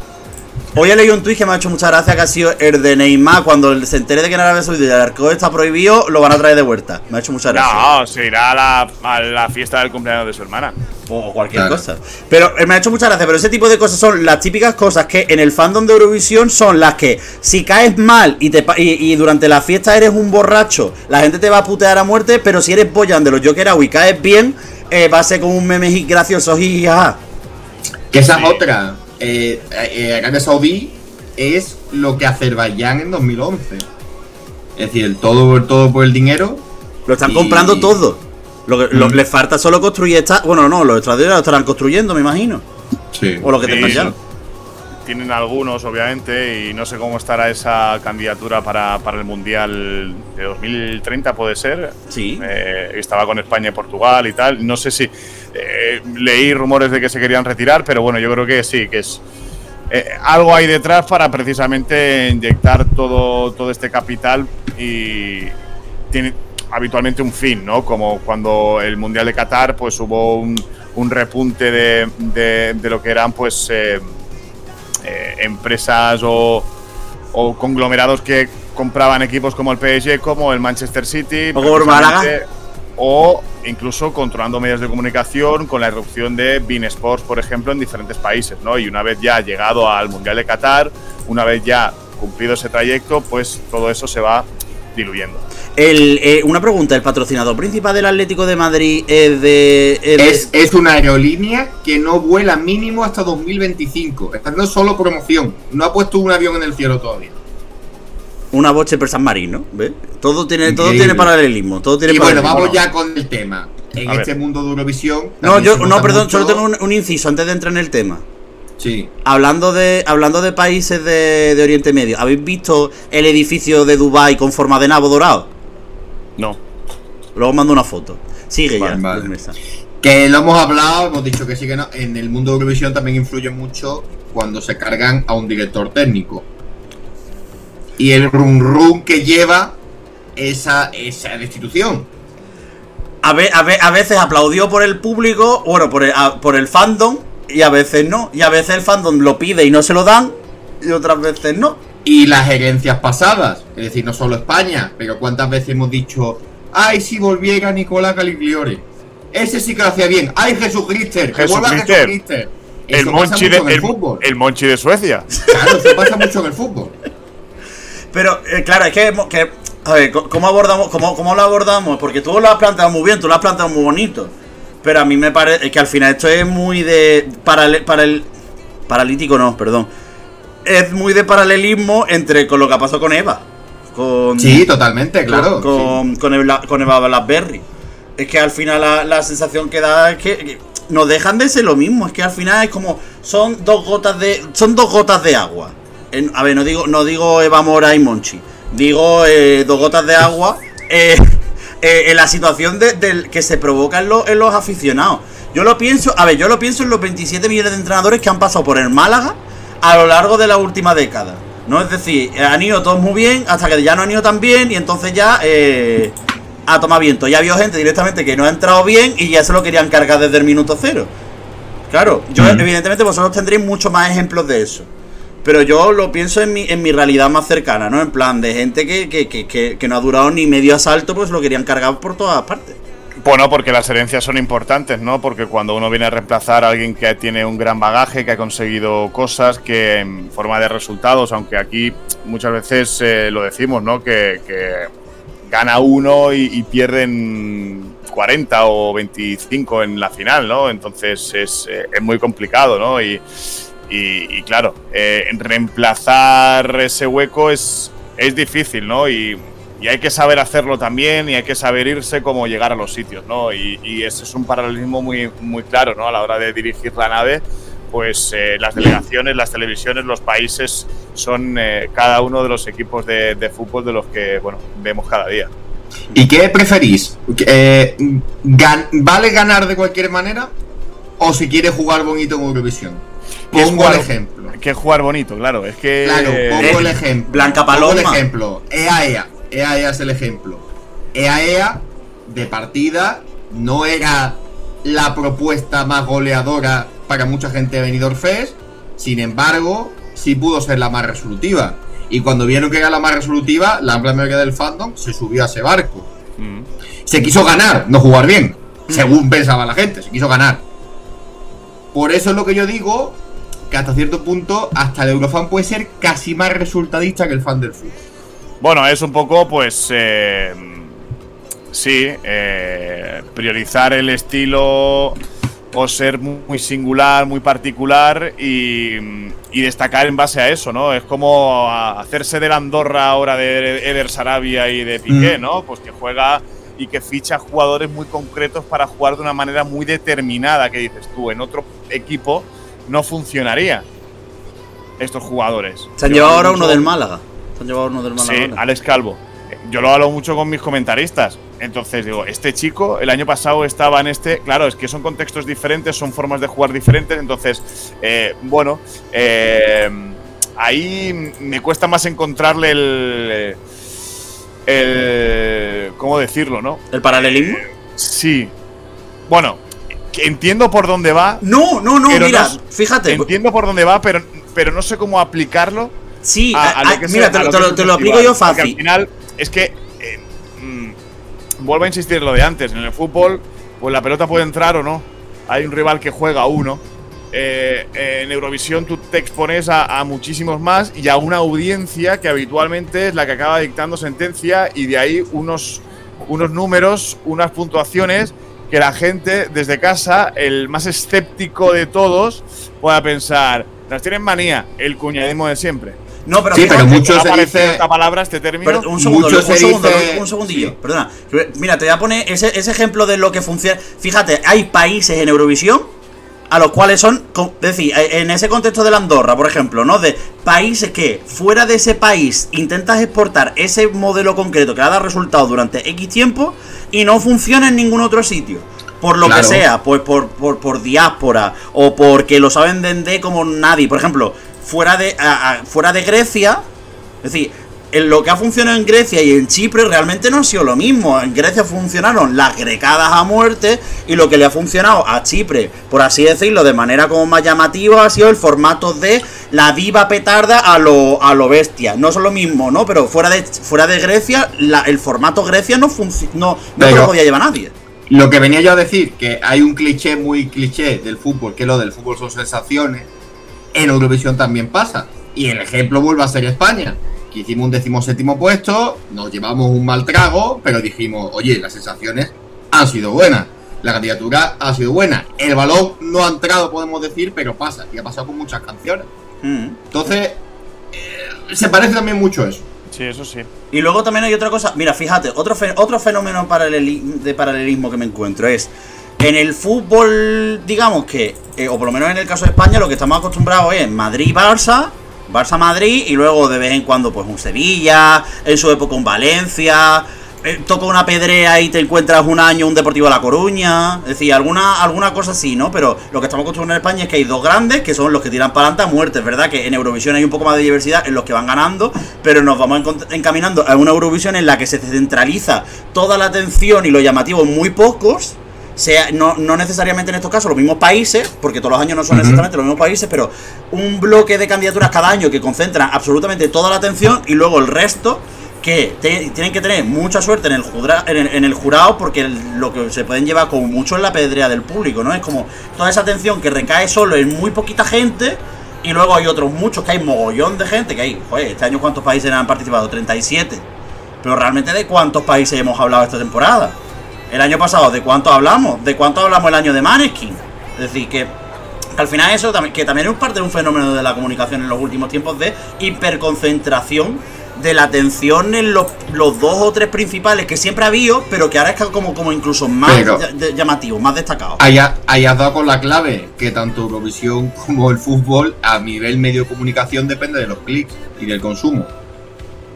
A: Hoy he leído un tuit que me ha hecho mucha gracia que ha sido el de Neymar cuando se entere de que en Arabia Saudita el alcohol está prohibido, lo van a traer de vuelta. Me ha hecho mucha gracia.
B: No, se irá a la, a la fiesta del cumpleaños de su hermana.
A: O cualquier
C: Claro.
A: cosa. Pero eh, me ha hecho mucha gracia. Pero ese tipo de cosas son las típicas cosas que en el fandom de Eurovisión son las que si caes mal y, te, y, y durante la fiesta eres un borracho, la gente te va a putear a muerte. Pero si eres Boyan de los Joker y caes bien, eh, va a ser como un meme gracioso. jaja.
C: Que esa
B: Sí.
C: es otra. Eh, eh, Arabia Saudí es lo que Azerbaiyán en 2011. Es decir, el todo, el todo por el dinero.
A: Lo están
C: Y-
A: comprando todo. Lo que lo-
C: Mm.
A: les falta solo construir esta. Bueno, no, los extranjeros lo estarán construyendo, me imagino.
C: Sí.
A: O lo que
B: Sí,
A: tengan ya.
B: Tienen algunos, obviamente, y no sé cómo estará esa candidatura para, para el Mundial de 2030, puede ser.
A: Sí.
B: Eh, estaba con España y Portugal y tal. No sé si eh, leí rumores de que se querían retirar, pero bueno, yo creo que sí, que es eh, algo hay detrás para precisamente inyectar todo, todo este capital y tiene habitualmente un fin, ¿no? Como cuando el Mundial de Qatar, pues hubo un, un repunte de, de- de lo que eran, pues, eh, eh, empresas o, o conglomerados que compraban equipos como el PSG, como el Manchester City,
A: O como el
B: precisamente,
A: Málaga.
B: o incluso controlando medios de comunicación con la irrupción de Bean Sports, por ejemplo, en diferentes países, ¿no? Y una vez ya llegado al Mundial de Qatar, una vez ya cumplido ese trayecto, pues todo eso se va diluyendo.
A: El, eh, una pregunta: ¿el patrocinador principal del Atlético de Madrid es de. es de-
C: Es, es una aerolínea que no vuela mínimo hasta 2025. Esta no es solo promoción. No ha puesto un avión en el cielo todavía.
A: Una boche per San Marino, ¿ves? Todo tiene, todo tiene paralelismo, todo tiene
C: Y bueno, vamos ya con el tema. En
B: A
C: este
B: ver.
C: mundo de Eurovisión.
A: No, yo, no, perdón,
C: mucho-
A: solo tengo un, un inciso antes de entrar en el tema.
C: Sí.
A: Hablando de, hablando de países de, de Oriente Medio, ¿habéis visto el edificio de Dubai con forma de nabo dorado?
B: No.
A: Luego mando una foto. Sigue ya.
C: Vale,
A: Mesa.
C: Que lo hemos hablado, hemos dicho que sí que no. En el mundo de Eurovisión también influye mucho cuando se cargan a un director técnico. Y el rum rum que lleva esa, esa destitución.
A: A, ve- a ve- a veces aplaudió por el público, bueno, por el, a- por el fandom, y a veces no. Y a veces el fandom lo pide y no se lo dan, y otras veces no.
C: Y las gerencias pasadas, es decir, no solo España, pero cuántas veces hemos dicho, ay, si volviera Nicolás Caligliore. Ese sí que lo hacía bien. ¡Ay, Jesucristo! ¡Que vuelva
B: Jesucristo.
C: Jesucristo!
B: El
C: Eso pasa
B: monchi,
C: mucho
B: de,
C: en el
B: el,
C: fútbol.
B: el monchi de Suecia.
C: Claro, eso pasa mucho en el fútbol.
A: Pero, eh, claro, es que, hemos- que A ver, ¿cómo abordamos, cómo, cómo lo abordamos? Porque tú lo has planteado muy bien, tú lo has planteado muy bonito. Pero a mí me parece que al final esto es muy de. Parale, para el, paralítico, no, perdón. Es muy de paralelismo entre con lo que ha pasado con Eva. Con,
C: Sí, totalmente, claro.
A: Con, con, Eva, con Eva Blackberry. Es que al final la, la sensación que da es que, que nos dejan de ser lo mismo. Es que al final es como. Son dos gotas de. Son dos gotas de agua. En- a ver, no digo, no digo Eva Mora y Monchi. Digo eh, dos gotas de agua. eh, eh, en la situación de- del que se provoca en, los- en los aficionados. Yo lo pienso, a ver, yo lo pienso en los 27 millones de entrenadores que han pasado por el Málaga a lo largo de la última década. ¿No? Es decir, han ido todos muy bien hasta que ya no han ido tan bien y entonces ya eh, a tomar viento. Ya había gente directamente que no ha entrado bien y ya se lo querían cargar desde el minuto cero. Claro, yo
C: Mm.
A: evidentemente vosotros tendréis muchos más ejemplos de eso. Pero yo lo pienso en mi, en mi realidad más cercana, ¿no? En plan, de gente que, que, que, que, que no ha durado ni medio asalto, pues lo querían cargar por todas partes.
B: Bueno, porque las herencias son importantes, ¿no? Porque cuando uno viene a reemplazar a alguien que tiene un gran bagaje, que ha conseguido cosas, que en forma de resultados, aunque aquí muchas veces eh, lo decimos, ¿no? Que, gana uno y, pierden 40 o 25 en la final, ¿no? Entonces es, eh, muy complicado, ¿no? Y, y- y claro, eh, reemplazar ese hueco es, es difícil, ¿no? Y, y hay que saber hacerlo también y hay que saber irse como llegar a los sitios, ¿no? Y, y ese es un paralelismo muy, muy claro, ¿no? A la hora de dirigir la nave, pues eh, las delegaciones, las televisiones, los países son eh, cada uno de los equipos de, de fútbol de los que, bueno, vemos cada día.
C: ¿Y qué preferís? Eh, gan- ¿Vale ganar de cualquier manera? ¿O si quiere jugar bonito en Eurovisión? Pongo el ejemplo.
B: Que jugar bonito, claro. Es que.
C: Claro, pongo
A: eh,
C: el ejemplo.
A: Blanca
C: Pongo el
A: Paloma.
C: ejemplo. EAEA. EAEA es el ejemplo. EAEA de partida no era la propuesta más goleadora para mucha gente de Benidorm Fest. Sin embargo, sí pudo ser la más resolutiva. Y cuando vieron que era la más resolutiva, la amplia mayoría del fandom se subió a ese barco.
B: Mm.
C: Se quiso ganar, no jugar bien. Según pensaba la gente, se quiso ganar. Por eso es lo que yo digo, que hasta cierto punto, hasta el Eurofan puede ser casi más resultadista que el fan del fútbol.
B: Bueno, es un poco, pues. eh, sí, eh, priorizar el estilo o ser mu- muy singular, muy particular y, y destacar en base a eso, ¿no? Es como hacerse de la Andorra ahora de Eder Sarabia y de Piqué,
C: Mm.
B: ¿no? Pues que juega y que ficha jugadores muy concretos para jugar de una manera muy determinada, que dices tú, en otro equipo no funcionaría estos jugadores.
A: Se han llevado ahora uno del Málaga. Se han llevado uno del Málaga.
B: Sí. Alex Calvo. Yo lo hablo mucho con mis comentaristas. Entonces digo, este chico el año pasado estaba en este. Claro, es que son contextos diferentes, son formas de jugar diferentes. Entonces, eh, bueno, eh, ahí me cuesta más encontrarle el. el ¿Cómo decirlo, no?
A: ¿El paralelismo?
B: Sí. Bueno, entiendo por dónde va.
A: No, no, no, mira,
B: no-
A: fíjate.
B: Entiendo por dónde va, pero, pero no sé cómo aplicarlo
A: Sí,
B: a- a
A: a-
B: lo
A: a-
B: que
A: mira,
B: sea-
A: te, lo- te te explico yo
B: Porque al
A: fácil.
B: final, es que. eh, mm, vuelvo a insistir en lo de antes. En el fútbol, pues la pelota puede entrar o no. Hay un rival que juega uno. Eh, eh, en Eurovisión tú te expones a, a muchísimos más y a una audiencia que habitualmente es la que acaba dictando sentencia y de ahí unos, unos números, unas puntuaciones que la gente desde casa, el más escéptico de todos, pueda pensar, nos tienen manía, el cuñadismo de siempre.
A: No, pero
C: Sí, pero mucho
B: ¿Te ha
C: se dice-
B: esta palabra, este término?
A: Pero un segundo,
C: Mucho
A: un,
C: se
A: segundo
C: dice-
A: un segundillo,
C: sí.
A: perdona. Mira, te voy a poner ese, ese ejemplo de lo que funciona. Fíjate, hay países en Eurovisión a los cuales son, es decir, eh, en ese contexto de la Andorra, por ejemplo, ¿no? De países que fuera de ese país intentas exportar ese modelo concreto que ha dado resultados durante X tiempo y no funciona en ningún otro sitio. Por lo
C: Claro.
A: que sea, pues por, por, por diáspora o porque lo saben vender como nadie. Por ejemplo, fuera de, a- a- fuera de Grecia, es decir, en lo que ha funcionado en Grecia y en Chipre realmente no ha sido lo mismo. En Grecia funcionaron las grecadas a muerte y lo que le ha funcionado a Chipre, por así decirlo, de manera como más llamativa, ha sido el formato de la diva petarda a lo, a lo bestia. No son lo mismo, ¿no? Pero fuera de, fuera de Grecia, la- el formato Grecia no, no, no lo podía llevar nadie.
C: Lo que venía yo a decir, que hay un cliché muy cliché del fútbol, que lo del fútbol son sensaciones, en Eurovisión también pasa. Y el ejemplo vuelve a ser España. que hicimos un decimoséptimo puesto, nos llevamos un mal trago, pero dijimos, oye, las sensaciones han sido buenas. La candidatura ha sido buena. El balón no ha entrado, podemos decir, pero pasa. Y ha pasado con muchas canciones.
A: Mm.
C: Entonces, eh, se parece también mucho a eso.
B: Sí, eso sí.
A: Y luego también hay otra cosa. Mira, fíjate, otro, fe- otro fenómeno paraleli- de paralelismo que me encuentro es. En el fútbol, digamos que, eh, o por lo menos en el caso de España, lo que estamos acostumbrados es Madrid-Barça, Barça-Madrid, y luego de vez en cuando, pues un Sevilla, en su época un Valencia. eh, toca una pedrea y te encuentras un año un Deportivo La Coruña. Es decir, alguna, alguna cosa así, ¿no? Pero lo que estamos acostumbrados en España es que hay dos grandes que son los que tiran para adelante a muerte. Verdad que en Eurovisión hay un poco más de diversidad en los que van ganando, pero nos vamos encaminando a una Eurovisión en la que se centraliza toda la atención y lo llamativo en muy pocos. Sea, no, no necesariamente en estos casos los mismos países, porque todos los años no son exactamente los mismos países, pero un bloque de candidaturas cada año que concentran absolutamente toda la atención y luego el resto que te- tienen que tener mucha suerte en el, judra- en el, en el jurado porque el- lo que se pueden llevar como mucho es la pedrea del público, ¿no? Es como toda esa atención que recae solo en muy poquita gente y luego hay otros muchos que hay mogollón de gente que hay, joder, este año cuántos países han participado, 37. Pero realmente de cuántos países hemos hablado esta temporada. El año pasado, ¿de cuánto hablamos? ¿De cuánto hablamos el año de Maneskin? Es decir, que al final eso también, que también es parte de un fenómeno de la comunicación en los últimos tiempos de hiperconcentración de la atención en los, los dos o tres principales que siempre ha habido, pero que ahora es como, como incluso más
C: Pero-
A: llamativo, más destacado.
C: Ahí, ha- ahí has dado con la clave, que tanto Eurovisión como el fútbol a nivel medio de comunicación depende de los clics y del consumo.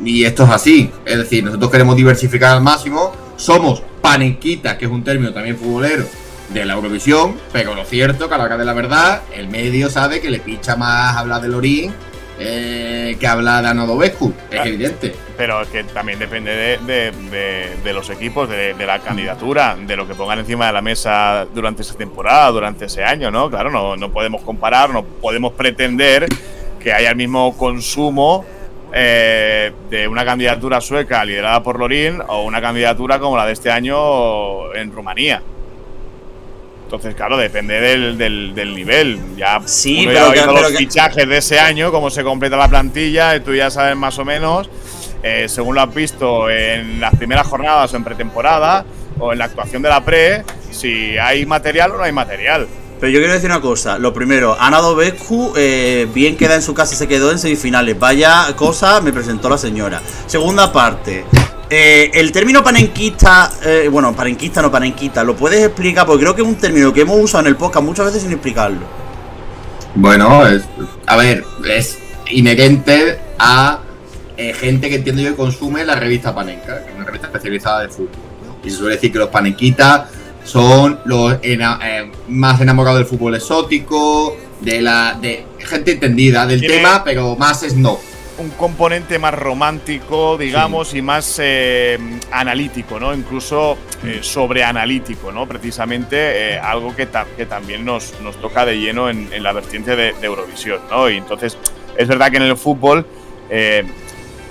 C: Y esto es así, es decir, nosotros queremos diversificar al máximo, somos panenquitas, que es un término también futbolero, de la Eurovisión, pero lo cierto que a la hora de la verdad, el medio sabe que le picha más hablar de Lorín eh, que hablar de Anodovescu, es evidente.
B: Pero que también depende de, de- de- de los equipos, de, de la candidatura, de lo que pongan encima de la mesa durante esa temporada, durante ese año, ¿no? Claro, no, no podemos comparar, no podemos pretender que haya el mismo consumo eh, de una candidatura sueca liderada por Lorín o una candidatura como la de este año en Rumanía. Entonces, claro, depende del, del- del nivel. Ya
A: Sí,
B: uno
A: pero
B: ya ha
A: que-
B: visto
A: pero
B: los
A: que-
B: fichajes de ese año, cómo se completa la plantilla, y tú ya sabes más o menos, eh, según lo has visto en las primeras jornadas o en pretemporada, o en la actuación de la pre, si hay material o no hay material.
A: Pero yo quiero decir una cosa. Lo primero, Ana Dobescu, eh, bien queda en su casa se quedó en semifinales. Vaya cosa, me presentó la señora. Segunda parte. eh, el término panenquista, eh, bueno, panenquista no panenquista, ¿lo puedes explicar? Porque creo que es un término que hemos usado en el podcast muchas veces sin explicarlo.
C: Bueno, es, a ver, es inherente a eh, gente que entiendo yo que consume la revista Panenka, que es una revista especializada de fútbol. Y se suele decir que los panenquitas son los ena- eh, más enamorados del fútbol exótico, de la de gente entendida del
B: Tiene-
C: tema, pero más es no.
B: Un componente más romántico, digamos, y más eh, analítico, ¿no? Incluso eh, sobreanalítico, ¿no? Precisamente eh, algo que, ta- que también nos, nos toca de lleno en, en la vertiente de, de Eurovisión, ¿no? Y entonces, es verdad que en el fútbol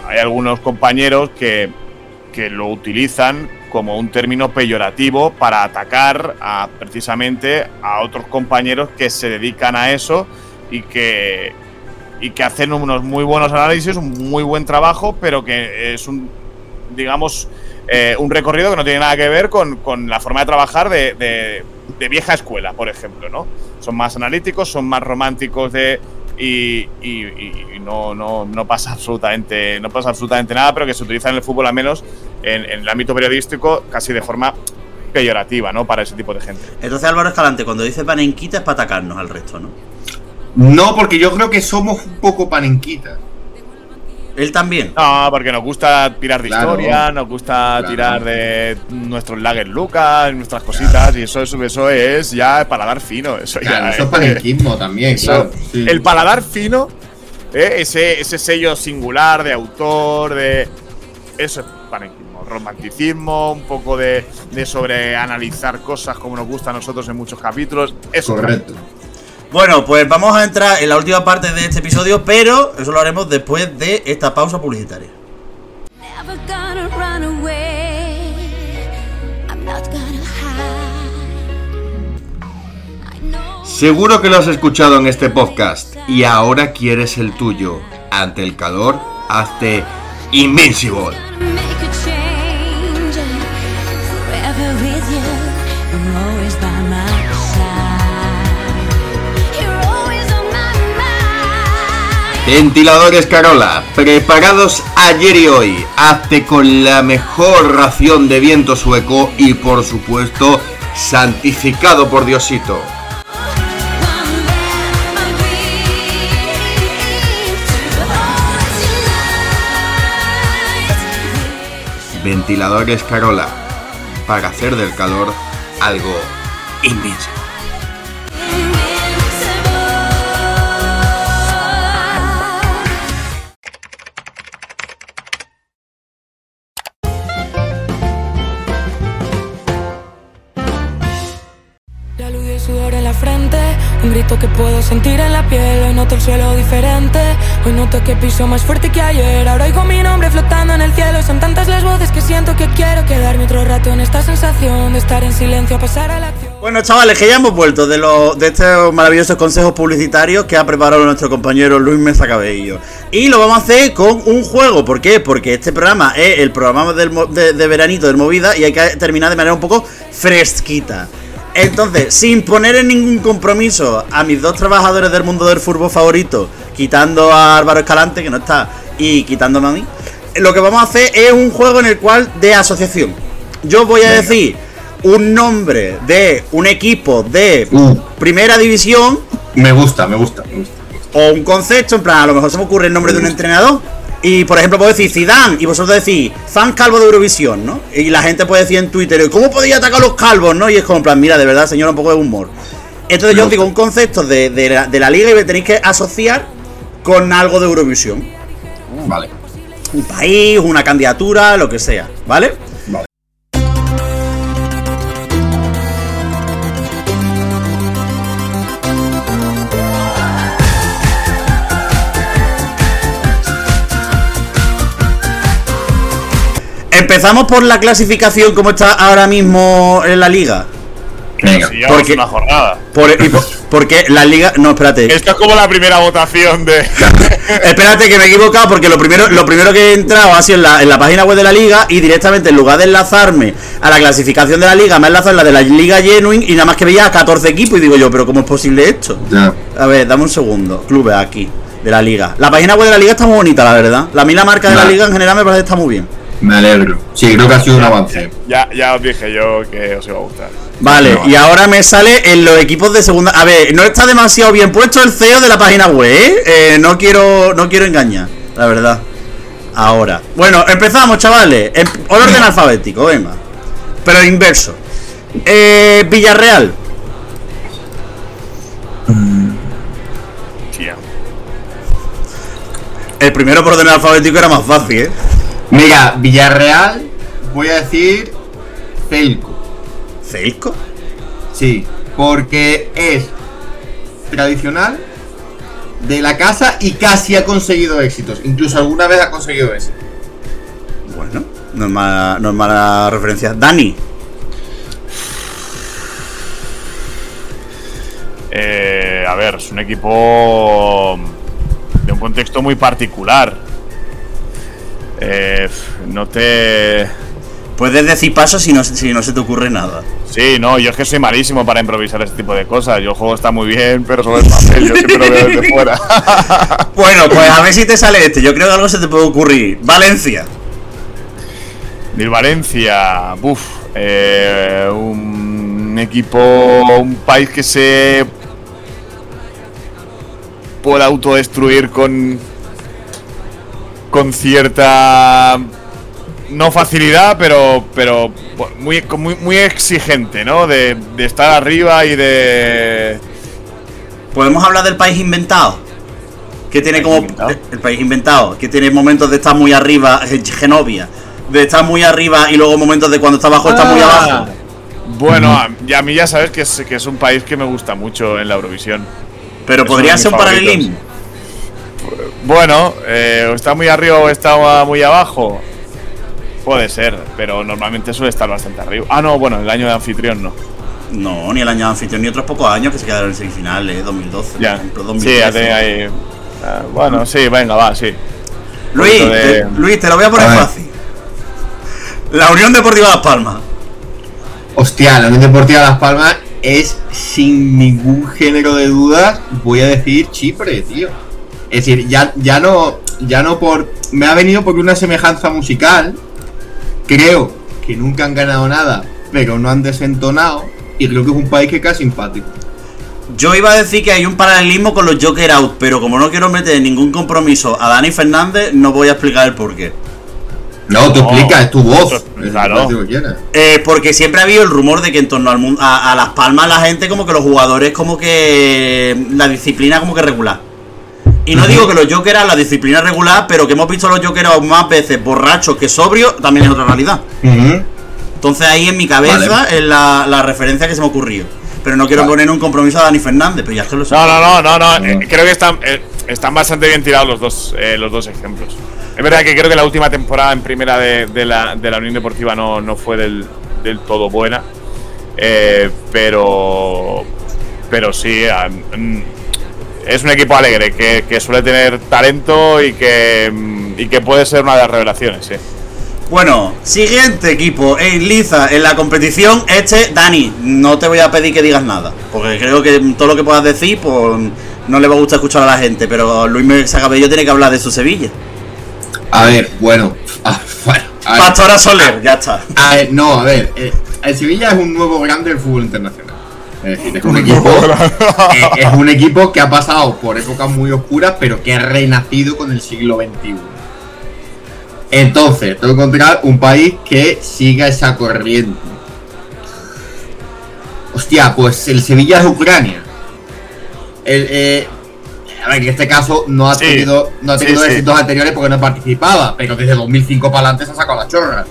B: hay algunos compañeros que, que lo utilizan como un término peyorativo para atacar precisamente a otros compañeros que se dedican a eso y que, y que hacen unos muy buenos análisis, un muy buen trabajo, pero que es un, digamos, eh, un recorrido que no tiene nada que ver con, con la forma de trabajar de, de- vieja escuela, por ejemplo, ¿no? Son más analíticos, son más románticos de y, y- y no, no, no pasa absolutamente no pasa absolutamente nada, pero que se utiliza en el fútbol al menos en, en el ámbito periodístico casi de forma peyorativa, ¿no? Para ese tipo de gente.
A: Entonces Álvaro Escalante, cuando dice panenquita es para atacarnos al resto, ¿no?
C: No, porque yo creo que somos un poco panenquitas.
A: Él también.
B: No, porque nos gusta tirar de
C: Claro.
B: historia, nos gusta
C: Claro.
B: tirar de nuestros lager Lucas, nuestras cositas, y eso, eso, eso es ya paladar fino. Eso
C: Claro,
B: ya
C: eso es
B: es-
C: panenquismo también, claro. sí.
B: El paladar fino, eh, ese, ese sello singular de autor, de. Eso es panenquismo. Romanticismo, un poco de, de sobreanalizar cosas como nos gusta a nosotros en muchos capítulos. Eso es
C: Correcto.
A: Bueno, pues vamos a entrar en la última parte de este episodio, pero eso lo haremos después de esta pausa publicitaria.
D: Seguro que lo has escuchado en este podcast y ahora quieres el tuyo. Ante el calor, hazte Invincible. Ventiladores Carola, preparados ayer y hoy. Hazte con la mejor ración de viento sueco y por supuesto santificado por Diosito. Ventiladores Carola, para hacer del calor algo invincible.
E: Grito que puedo sentir en la piel. Hoy noto el suelo diferente, hoy noto que piso más fuerte que ayer. Ahora oigo mi nombre flotando en el cielo. Son tantas las voces que siento que quiero quedarme otro rato en esta sensación de estar en silencio a pasar a la acción.
A: Bueno, chavales, que ya hemos vuelto de, los de estos maravillosos consejos publicitarios que ha preparado nuestro compañero Luis Mesa Cabello. Y lo vamos a hacer con un juego. ¿Por qué? Porque este programa es el programa del de, de veranito del Movida y hay que terminar de manera un poco fresquita. Entonces, sin poner en ningún compromiso a mis dos trabajadores del mundo del fútbol favorito, quitando a Álvaro Escalante, que no está, y quitándome a mí, lo que vamos a hacer es un juego en el cual de asociación. Yo voy a decir un nombre de un equipo de
C: Uh.
A: primera división
C: Me gusta, me gusta, me gusta.
A: o un concepto, en plan, a lo mejor se me ocurre el nombre de un entrenador. Y por ejemplo, puedo decir Zidane y vosotros decís fan calvo de Eurovisión, ¿no? Y la gente puede decir en Twitter, ¿cómo podéis atacar a los calvos, no? Y es como, en plan, mira, de verdad, señor, un poco de humor. Entonces yo os digo un concepto de, de la, de la liga y me tenéis que asociar con algo de Eurovisión.
C: Vale.
A: Un país, una candidatura, lo que sea, ¿vale? Empezamos por la clasificación como está ahora mismo en la liga.
C: Venga.
B: Si
A: porque-
B: una jornada.
A: Por, y por- porque la liga. No, espérate.
B: Esto es como la primera votación de.
A: Espérate que me he equivocado porque lo primero, lo primero que he entrado ha sido en la, en la página web de la liga y directamente en lugar de enlazarme a la clasificación de la liga, me he enlazado en la de la liga Genuine y nada más que veía a 14 equipos y digo yo, pero ¿cómo es posible esto?
C: Ya.
A: A ver, dame un segundo. Clubes aquí, de la liga. La página web de la liga está muy bonita, la verdad. La, a mí la marca de la liga en general me parece que está muy bien.
C: Me alegro. Sí, creo que ha sido un avance.
B: ya, ya os dije yo que os iba a gustar.
A: Vale,
C: No.
A: y ahora me sale en los equipos de segunda. A ver, no está demasiado bien puesto el CEO de la página web, ¿eh? Eh, no quiero, no quiero engañar, la verdad. Ahora. Bueno, empezamos, chavales. En orden alfabético, venga. Pero inverso. Eh, Villarreal.
B: Tía.
A: El primero por orden alfabético era más fácil, ¿eh?
C: Mira, Villarreal, voy a decir Celco.
A: ¿Ceisco?
C: Sí, porque es tradicional de la casa y casi ha conseguido éxitos. Incluso alguna vez ha conseguido éxito.
A: Bueno, no es mala, no es mala referencia. Dani.
B: Eh, a ver, es un equipo de un contexto muy particular. Eh, no te.
A: Puedes decir paso si no, si no se te ocurre nada.
B: Sí, no, yo es que soy malísimo para improvisar este tipo de cosas. Yo el juego está muy bien, pero sobre el papel, yo siempre lo veo desde fuera.
A: Bueno, pues a ver si te sale este. Yo creo que algo se te puede ocurrir. Valencia.
B: Del Valencia, buf, eh, un equipo, un país que se puede autodestruir con con cierta no facilidad, pero pero muy muy, muy exigente, ¿no? De, de estar arriba y de
A: ¿Podemos hablar del país inventado? Que tiene
B: ¿País
A: como.
B: inventado?
A: El país inventado. Que tiene momentos de estar muy arriba. eh, Genovia. De estar muy arriba y luego momentos de cuando está abajo está muy
B: Ah.
A: abajo.
B: Bueno, a, mí ya sabes que es, que es un país que me gusta mucho en la Eurovisión.
A: Pero
B: es
A: podría ser un paralelismo.
B: Bueno, eh, o está muy arriba o está muy abajo. Puede ser, pero normalmente suele estar bastante arriba. Ah, no, bueno, el año de anfitrión no.
A: No, ni el año de anfitrión, ni otros pocos años que se quedaron en semifinales, 2012,
B: Ya.
A: por ejemplo,
B: Sí,
A: 2013.
B: ya tenía ahí. ah, bueno, sí, venga, va, sí.
A: Luis,
B: de-
A: te, Luis, te lo voy a poner
C: A
A: fácil. La Unión Deportiva Las Palmas.
C: Hostia, la Unión Deportiva Las Palmas es sin ningún género de dudas, voy a decir Chipre, tío. Es decir, ya, ya no, ya no por, me ha venido por una semejanza musical. Creo que nunca han ganado nada, pero no han desentonado y creo que es un país que es simpático.
A: Yo iba a decir que hay un paralelismo con los Joker Out, pero como no quiero meter ningún compromiso a Dani Fernández, no voy a explicar el porqué.
C: No, tú
B: No,
C: explicas, es tu voz. es
B: claro.
A: Eh, porque siempre ha habido el rumor de que en torno al mundo, a, a Las Palmas la gente como que los jugadores como que la disciplina como que regular. Y no digo que los Joker Out la disciplina regular, pero que hemos visto a los Joker más veces borrachos que sobrios, también es otra realidad. Entonces ahí en mi cabeza
C: Vale.
A: es la, la referencia que se me ocurrió. Pero no quiero
C: Vale.
A: poner un compromiso a Dani Fernández, pero ya es que lo sé.
B: No, no, no, no, no. Eh, creo que están, eh, están bastante bien tirados los dos, eh, los dos ejemplos. Es verdad que creo que la última temporada en primera de, de la, de la Unión Deportiva no, no fue del, del todo buena. Eh, pero. Pero sí. mm, es un equipo alegre que, que suele tener talento y que, y que puede ser una de las revelaciones, sí.
A: Bueno, siguiente equipo en liza en la competición. Este, Dani, no te voy a pedir que digas nada. Porque creo que todo lo que puedas decir, pues no le va a gustar escuchar a la gente. Pero Luis Mesa Cabello tiene que hablar de su Sevilla.
C: A ver, bueno. ah, bueno, a ver.
A: Pastora Soler, ya está.
C: A ver, no, a ver. eh, el Sevilla es un nuevo grande del fútbol internacional. Es decir, es un equipo. eh, es un equipo que ha pasado por épocas muy oscuras, pero que ha renacido con el siglo XXI. Entonces, tengo que encontrar un país que siga esa corriente. Hostia, pues el Sevilla es Ucrania. El, eh, a ver, en este caso no ha
B: Sí,
C: tenido, no ha tenido
B: sí.
C: éxitos anteriores porque no participaba, pero desde 2005 para adelante se ha sacado la chorra.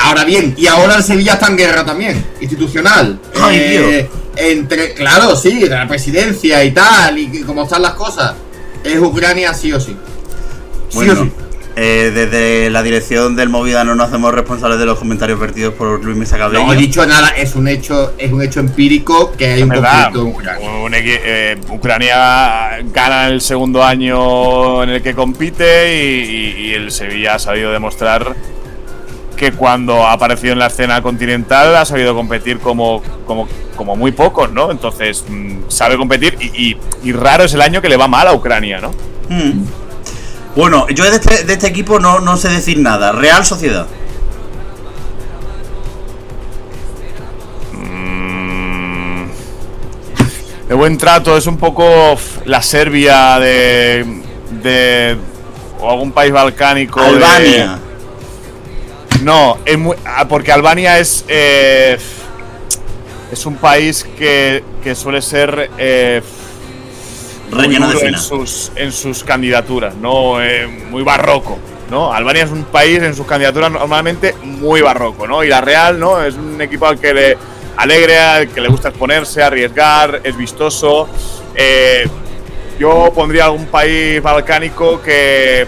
C: Ahora bien, y ahora el Sevilla está en guerra también, institucional.
A: Ay,
C: Eh, Entre, claro, sí, de la presidencia y tal, y, y cómo están las cosas. Es Ucrania sí o sí. Sí
A: Bueno,
C: o sí.
A: eh, desde la dirección del Movida no nos hacemos responsables de los comentarios vertidos por Luis Mesa Cabello.
C: No he dicho nada, es un hecho, es un hecho empírico que hay un
B: verdad,
C: conflicto en Ucrania.
B: un eh, Ucrania gana el segundo año en el que compite y, y- y el Sevilla ha sabido demostrar que cuando ha aparecido en la escena continental ha sabido competir como, como, como muy pocos, ¿no? Entonces mm, sabe competir y, y- y raro es el año que le va mal a Ucrania, ¿no?
A: Hmm. Bueno, yo de este, de este equipo no, no sé decir nada. Real Sociedad.
B: Mm, de buen trato, es un poco la Serbia de, de o algún país balcánico.
A: Albania.
B: No, muy- ah, porque Albania es eh, es un país que, que suele ser eh,
A: Relleno de
B: en sus, en sus candidaturas, ¿no? Eh, muy barroco, ¿no? Albania es un país en sus candidaturas normalmente muy barroco, ¿no? Y la Real, ¿no? Es un equipo al que le alegre, al que le gusta exponerse, arriesgar, es vistoso. Eh, yo pondría algún país balcánico que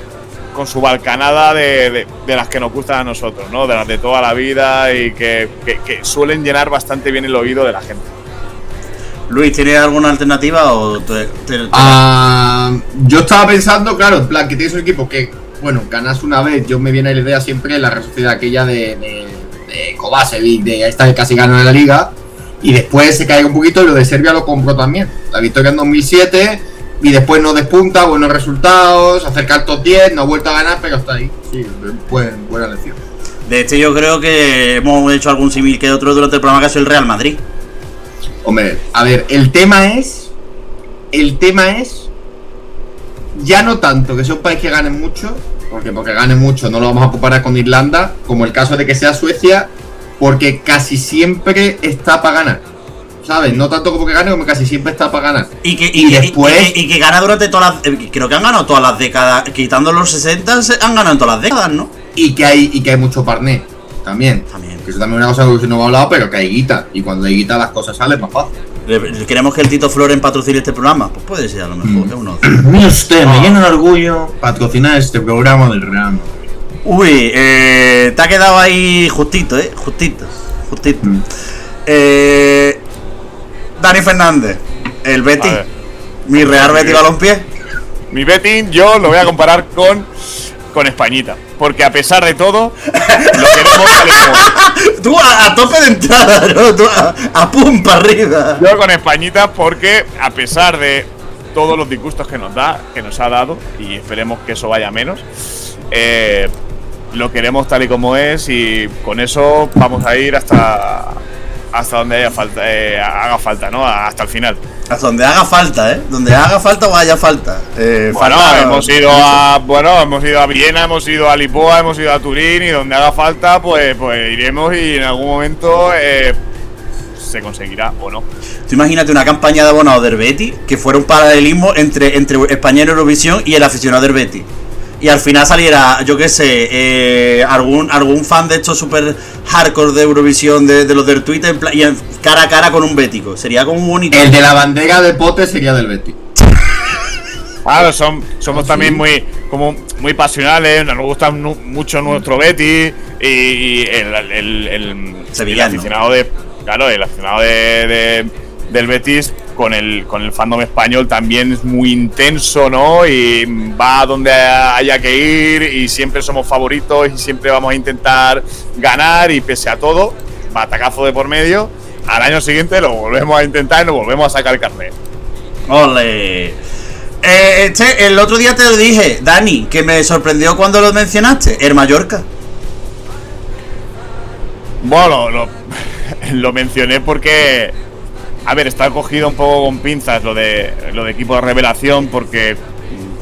B: con su balcanada de, de- de las que nos gustan a nosotros, ¿no? De las de toda la vida y que, que- que suelen llenar bastante bien el oído de la gente.
A: Luis, ¿tienes alguna alternativa o te- te- te-
C: Ah, yo estaba pensando, claro, en plan, que tienes un equipo que, bueno, ganas una vez, yo me viene la idea siempre la Sociedad aquella de, de, de Kovacevic, de esta que casi ganó en la liga, y después se caiga un poquito y lo de Serbia lo compró también. La victoria en 2007, y después no despunta, buenos resultados, acerca al top 10, no ha vuelto a ganar, pero está ahí. Sí, buen- buena lección.
A: De este yo creo que hemos hecho algún símil que otro durante el programa que ha sido el Real Madrid.
C: Hombre, a ver, el tema es. El tema es. Ya no tanto que sea un país que gane mucho, porque porque gane mucho no lo vamos a comparar con Irlanda, como el caso de que sea Suecia, porque casi siempre está para ganar. ¿Sabes? No tanto como que gane, como casi siempre está para ganar.
A: Y que,
C: Y
A: y, que-
C: después-
A: y que- y que gana durante todas las. eh, Creo que han ganado todas las décadas. Quitando los 60, se- han ganado en todas las décadas, ¿no?
C: Y que hay, y que hay mucho parné también.
A: También.
C: Que eso también es una cosa que no hemos hablado, pero que hay guita. Y cuando hay guita las cosas salen más fácil.
A: Queremos que el Tito Floren patrocine este programa. Pues puede ser, a lo mejor. Es uno.
C: Mire usted,
A: me llena
C: de orgullo patrocinar este programa del Real
A: Uy, eh, te ha quedado ahí justito, ¿eh? Justito. Justito.
C: Mm.
A: Eh, Dani Fernández, el
B: ver.
A: Mi Real Betty Balompié.
B: Mi betting yo lo voy a comparar con, con Españita. Porque a pesar de todo, lo queremos tal y.
A: Tú a, a tope de entrada, ¿no? Tú a, a pum para arriba.
B: Yo con Españita porque a pesar de todos los disgustos que nos da, que nos ha dado, y esperemos que eso vaya menos, eh, lo queremos tal y como es y con eso vamos a ir hasta hasta donde haya falta, eh, haga falta, ¿no? Hasta el final.
A: Hasta donde haga falta, ¿eh? Donde haga falta o haya falta. Eh,
B: Bueno,
A: falta-
B: hemos ido a bueno, hemos ido a Viena, hemos ido a Lisboa, hemos ido a Turín y donde haga falta, pues, pues iremos y en algún momento eh, se conseguirá o no.
A: Tú imagínate una campaña de abonados del Betis que fuera un paralelismo entre, entre España en Eurovisión y el aficionado del Betis. Y al final saliera, yo qué sé, eh, algún, algún fan de estos super hardcore de Eurovisión de, de los del Twitter y en- cara a cara con un bético. Sería como muy bonito.
C: El de la bandera de pote sería del Betis.
B: Claro, son, somos también muy como muy pasionales, nos gusta mucho nuestro Betty y, y el, el, el- aficionado de claro, el aficionado de, de- del Betis con el con el fandom español también es muy intenso, ¿no? Y va a donde haya que ir y siempre somos favoritos y siempre vamos a intentar ganar y pese a todo, batacazo de por medio, al año siguiente lo volvemos a intentar y nos volvemos a sacar carnet.
A: Ole. Eh, este, el otro día te lo dije, Dani, que me sorprendió cuando lo mencionaste, el Mallorca.
B: Bueno, lo, lo mencioné porque, a ver, está cogido un poco con pinzas lo de, lo de equipo de revelación, porque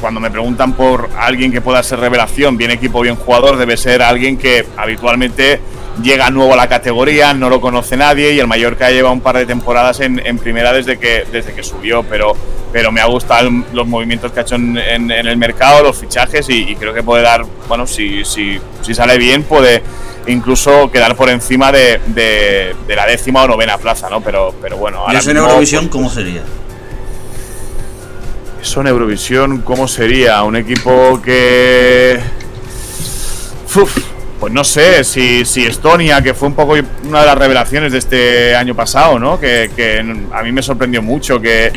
B: cuando me preguntan por alguien que pueda ser revelación, bien equipo, bien jugador, debe ser alguien que habitualmente llega nuevo a la categoría, no lo conoce nadie y el Mallorca lleva un par de temporadas en, en primera desde que, desde que subió, pero, pero me ha gustado los movimientos que ha hecho en, en- en el mercado, los fichajes y, y creo que puede dar, bueno, si, si, si sale bien, puede incluso quedar por encima de, de- de la décima o novena plaza, ¿no? Pero, pero bueno,
A: Y
B: ahora
A: eso en Eurovisión, ¿cómo sería?
B: eso en Eurovisión, ¿cómo sería? Un equipo que. Uf, pues no sé, si, si Estonia, que fue un poco una de las revelaciones de este año pasado, ¿no? Que, que a mí me sorprendió mucho que,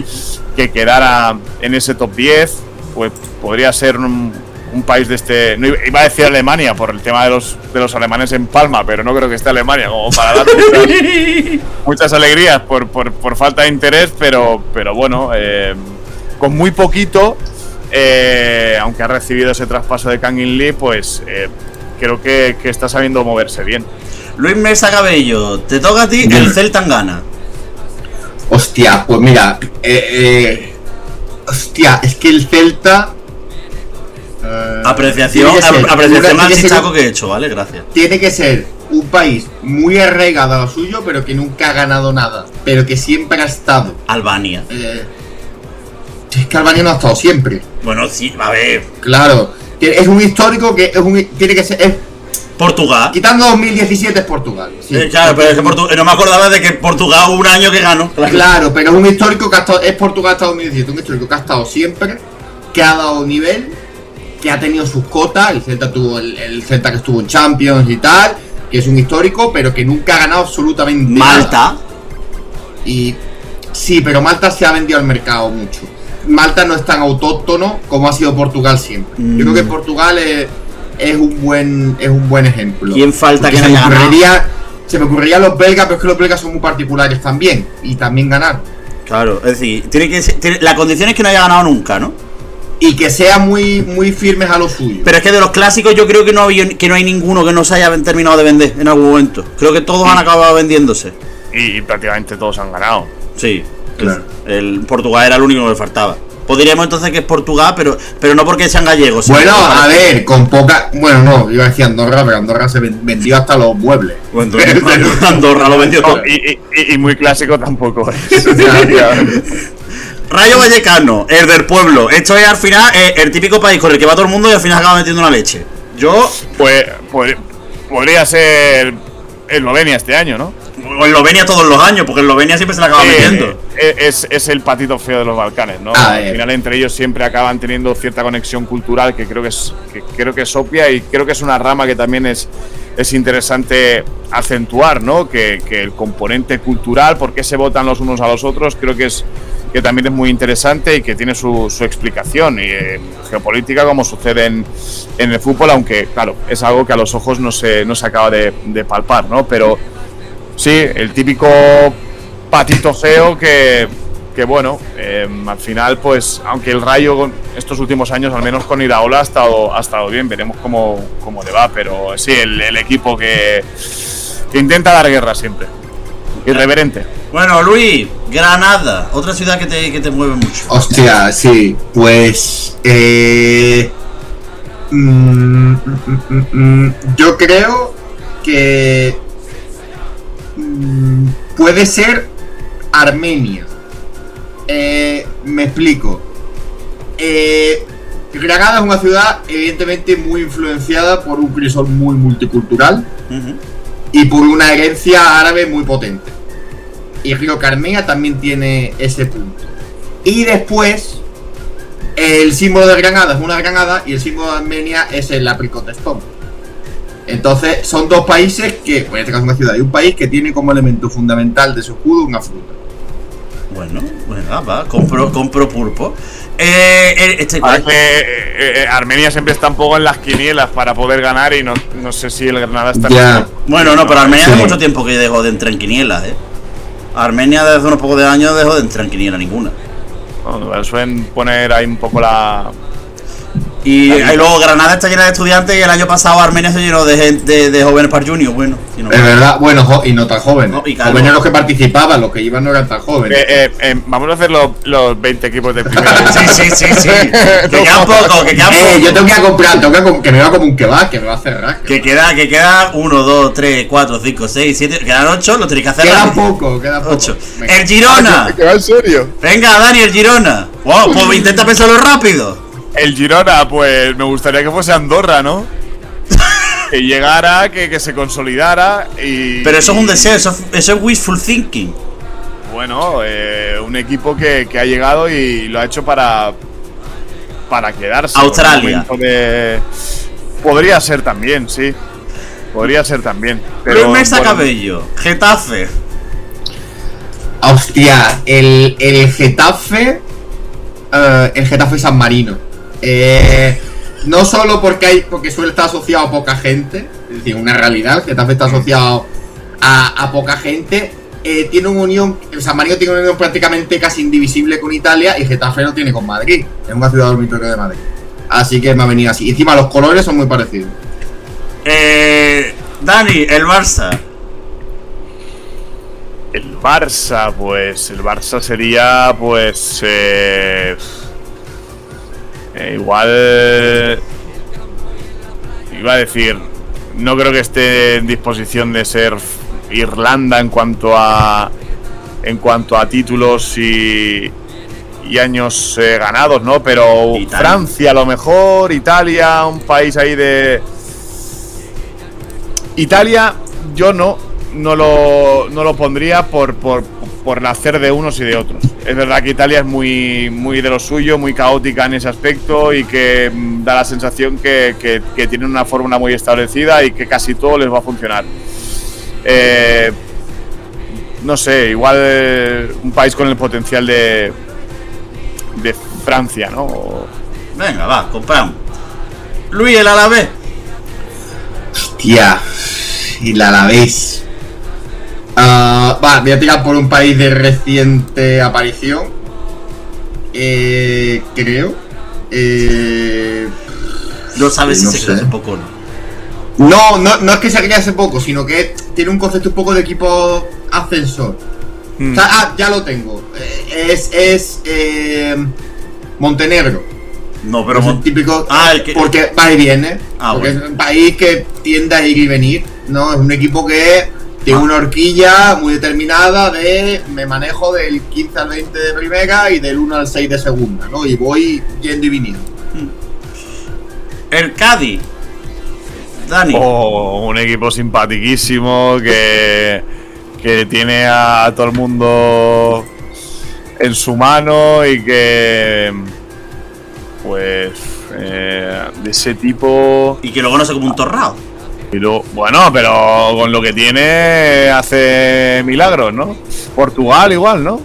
B: que quedara en ese top 10, pues podría ser un, un país de este. No iba iba a decir Alemania por el tema de los, de los alemanes en Palma, pero no creo que esté Alemania como para dar muchas, muchas alegrías por, por, por falta de interés, pero, pero bueno, eh, con muy poquito, eh, aunque ha recibido ese traspaso de Kangin Lee, pues eh, creo que, que está sabiendo moverse bien.
A: Luis Mesa Cabello, te toca a ti, el Celta gana.
C: Hostia, pues mira, eh, eh, hostia, es que el Celta. Eh,
A: Apreciación,
C: que ser-
A: ap- apreciación al chichaco que he hecho, ¿vale? Gracias.
C: Tiene que ser un país muy arraigado a lo suyo, pero que nunca ha ganado nada, pero que siempre ha estado.
A: Albania.
C: Eh, es que Albania no ha estado siempre.
A: Bueno, sí, a ver.
C: Claro, es un histórico que es un, tiene que ser. es-
A: Portugal.
C: quitando 2017 es Portugal. sí.
A: Eh, claro, pero es que Portu- no me acordaba de que Portugal hubo un año que ganó. Claro.
C: Claro, pero es un histórico que ha estado, es Portugal hasta 2017, un histórico que ha estado siempre, que ha dado nivel, que ha tenido sus cotas, el Celta tuvo el, el Celta que estuvo en Champions y tal, que es un histórico, pero que nunca ha ganado absolutamente nada.
A: Malta.
C: Y sí, pero Malta se ha vendido al mercado mucho. Malta no es tan autóctono como ha sido Portugal siempre. Yo creo que
A: Mm.
C: Portugal es, es un buen es un buen ejemplo.
A: ¿Quién falta
C: Porque
A: que
C: se
A: no
C: me ocurriría, se me ocurriría los belgas, pero es que los belgas son muy particulares también y también ganaron.
A: Claro, es decir, tiene que ser- tiene- la condición es que no haya ganado nunca, ¿no?
C: Y que sean muy muy firmes a lo suyo.
A: Pero es que de los clásicos yo creo que no, había- que no hay ninguno que no se haya terminado de vender en algún momento. Creo que todos han acabado vendiéndose.
B: Y, y prácticamente todos han ganado.
A: Sí,
C: Claro.
A: el Portugal era el único que le faltaba. Podríamos entonces que es Portugal, pero, pero no porque sean gallegos.
C: bueno, a ver, con poca. Bueno, no, iba a decir Andorra, pero Andorra se ven- vendió hasta los muebles.
A: Bueno, Andorra lo vendió todo.
B: Y, y- y- y muy clásico tampoco es.
A: Rayo Vallecano, el del pueblo. Esto es al final eh, el típico país con el que va todo el mundo y al final acaba metiendo una leche. Yo,
B: pues, pues podría ser Eslovenia este año, ¿no?
A: o Eslovenia todos los años, porque Eslovenia siempre se la acaba
B: Eh,
A: metiendo.
B: eh, es, es el patito feo de los Balcanes, ¿no?
C: A
B: Al final entre ellos siempre acaban teniendo cierta conexión cultural que creo que es que creo que es obvia y creo que es una rama que también es es interesante acentuar, ¿no? Que, que el componente cultural, por qué se votan los unos a los otros, creo que es que también es muy interesante y que tiene su, explicación y eh, geopolítica como sucede en, el fútbol, aunque claro, es algo que a los ojos no se, no se acaba de, palpar, ¿no? Pero sí, el típico patito feo que, que bueno, eh, al final, pues, aunque el Rayo estos últimos años, al menos con Iraola, ha estado, ha estado bien, veremos cómo, cómo le va, pero sí, el, equipo que intenta dar guerra siempre. Irreverente.
A: Bueno, Luis, Granada, otra ciudad que te, que te mueve mucho.
C: Hostia, sí, pues. Eh, mm, mm, mm, yo creo que. mm, puede ser Armenia. Eh, me explico. Eh, Granada es una ciudad, evidentemente, muy influenciada por un crisol muy multicultural. Y por una herencia árabe muy potente. Y creo que Armenia también tiene ese punto. Y después, el símbolo de Granada es una granada y el símbolo de Armenia es el apricot stone. Entonces, son dos países que, bueno, en este caso una ciudad y un país que tiene como elemento fundamental de su escudo una fruta.
A: Bueno, bueno, va, compro, compro pulpo. Eh, eh,
B: Parece que, eh, eh, Armenia siempre está un poco en las quinielas para poder ganar y no, no sé si el Granada está
C: Ya.
A: bueno, no, pero Armenia
C: Sí.
A: hace mucho tiempo que dejó de entrar en quinielas, ¿eh? Armenia desde unos pocos de años dejó de entrar en quiniela ninguna.
B: Bueno, suelen poner ahí un poco la.
A: Y, y luego Granada está llena de estudiantes y el año pasado Armenia se llenó de, gente, de, de jóvenes para junior. Bueno, si no-
C: Es verdad, bueno, jo- y no tan jóvenes.
A: No, y claro.
C: jóvenes los que participaban, los que iban no eran tan jóvenes.
B: Eh, eh, eh, vamos a hacer los, los 20 equipos de primera.
A: Sí, sí, sí, sí. Que queda poco, que queda poco.
C: Eh, yo tengo que ir a comprar, tengo que, que me va como un kebab, que me va a cerrar.
A: Que queda, que queda 1, 2, 3, 4, 5, 6, 7. Quedan 8, lo tenéis que hacer.
C: Queda poco, queda poco.
A: Ocho.
C: Venga.
A: El Girona.
B: ¿Que va en serio?
A: Venga, Dani, el Girona. Wow, pues intenta pensarlo rápido.
B: El Girona, pues me gustaría que fuese Andorra, ¿no? que llegara, que, que se consolidara y.
A: Pero eso es un deseo, eso, es- eso es wishful thinking.
B: Bueno, eh, un equipo que, que ha llegado y lo ha hecho para. para quedarse.
A: Australia.
B: De- Podría ser también, sí. Podría ser también. Pero,
A: Mesa
B: bueno,
A: Cabello, Getafe.
C: Hostia, el, el Getafe. eh, el Getafe San Marino. Eh, no solo porque hay. porque suele estar asociado a poca gente. Es decir, una realidad. Getafe está asociado a, a poca gente. eh, tiene una unión. El San Marino tiene una unión prácticamente casi indivisible con Italia. Y Getafe no tiene con Madrid. Es una ciudad dormitorio de Madrid. Así que me ha venido así. Encima los colores son muy parecidos.
A: Eh, Dani, el Barça.
B: El Barça, pues. El Barça sería, pues. eh, eh, igual. Iba a decir. No creo que esté en disposición de ser Irlanda en cuanto a. En cuanto a títulos y. Y años eh, ganados, ¿no? Pero
A: Italia.
B: Francia a lo mejor, Italia, un país ahí de. Italia, yo no, no lo, no lo pondría por, por, por nacer de unos y de otros. Es verdad que Italia es muy, muy de lo suyo, muy caótica en ese aspecto y que mm, da la sensación que, que, que tienen una fórmula muy establecida y que casi todo les va a funcionar. Eh, no sé, igual eh, un país con el potencial de, de Francia, ¿no?
A: Venga, va, compramos. Luis, el Alavés.
C: Hostia. Y la Alavés. Va, voy a tirar por un país de reciente aparición. Eh, creo. Eh,
A: No sabes si
C: No
A: se
C: sé.
A: cree un poco o no.
C: no, no, no es que se crea hace poco, sino que tiene un concepto un poco de equipo ascensor.
B: Hmm.
C: O sea, ah, ya lo tengo. Eh, es es eh, Montenegro.
A: No, pero
C: es el típico.
A: Ah, el que-
C: Porque va y viene.
A: Ah,
C: porque
A: bueno.
C: es un país que tiende a ir y venir. ¿no? Es un equipo que tiene
A: Ah.
C: una horquilla muy determinada de me manejo del 15 al 20 de primera y del 1 al 6 de segunda, ¿no? Y voy yendo y viniendo.
A: el Cádiz. Dani.
B: Oh, un equipo simpatiquísimo que, que tiene a todo el mundo en su mano y que pues eh, de ese tipo
A: Y que luego no se como un torrado.
B: Y luego- bueno pero con lo que tiene hace milagros no Portugal igual no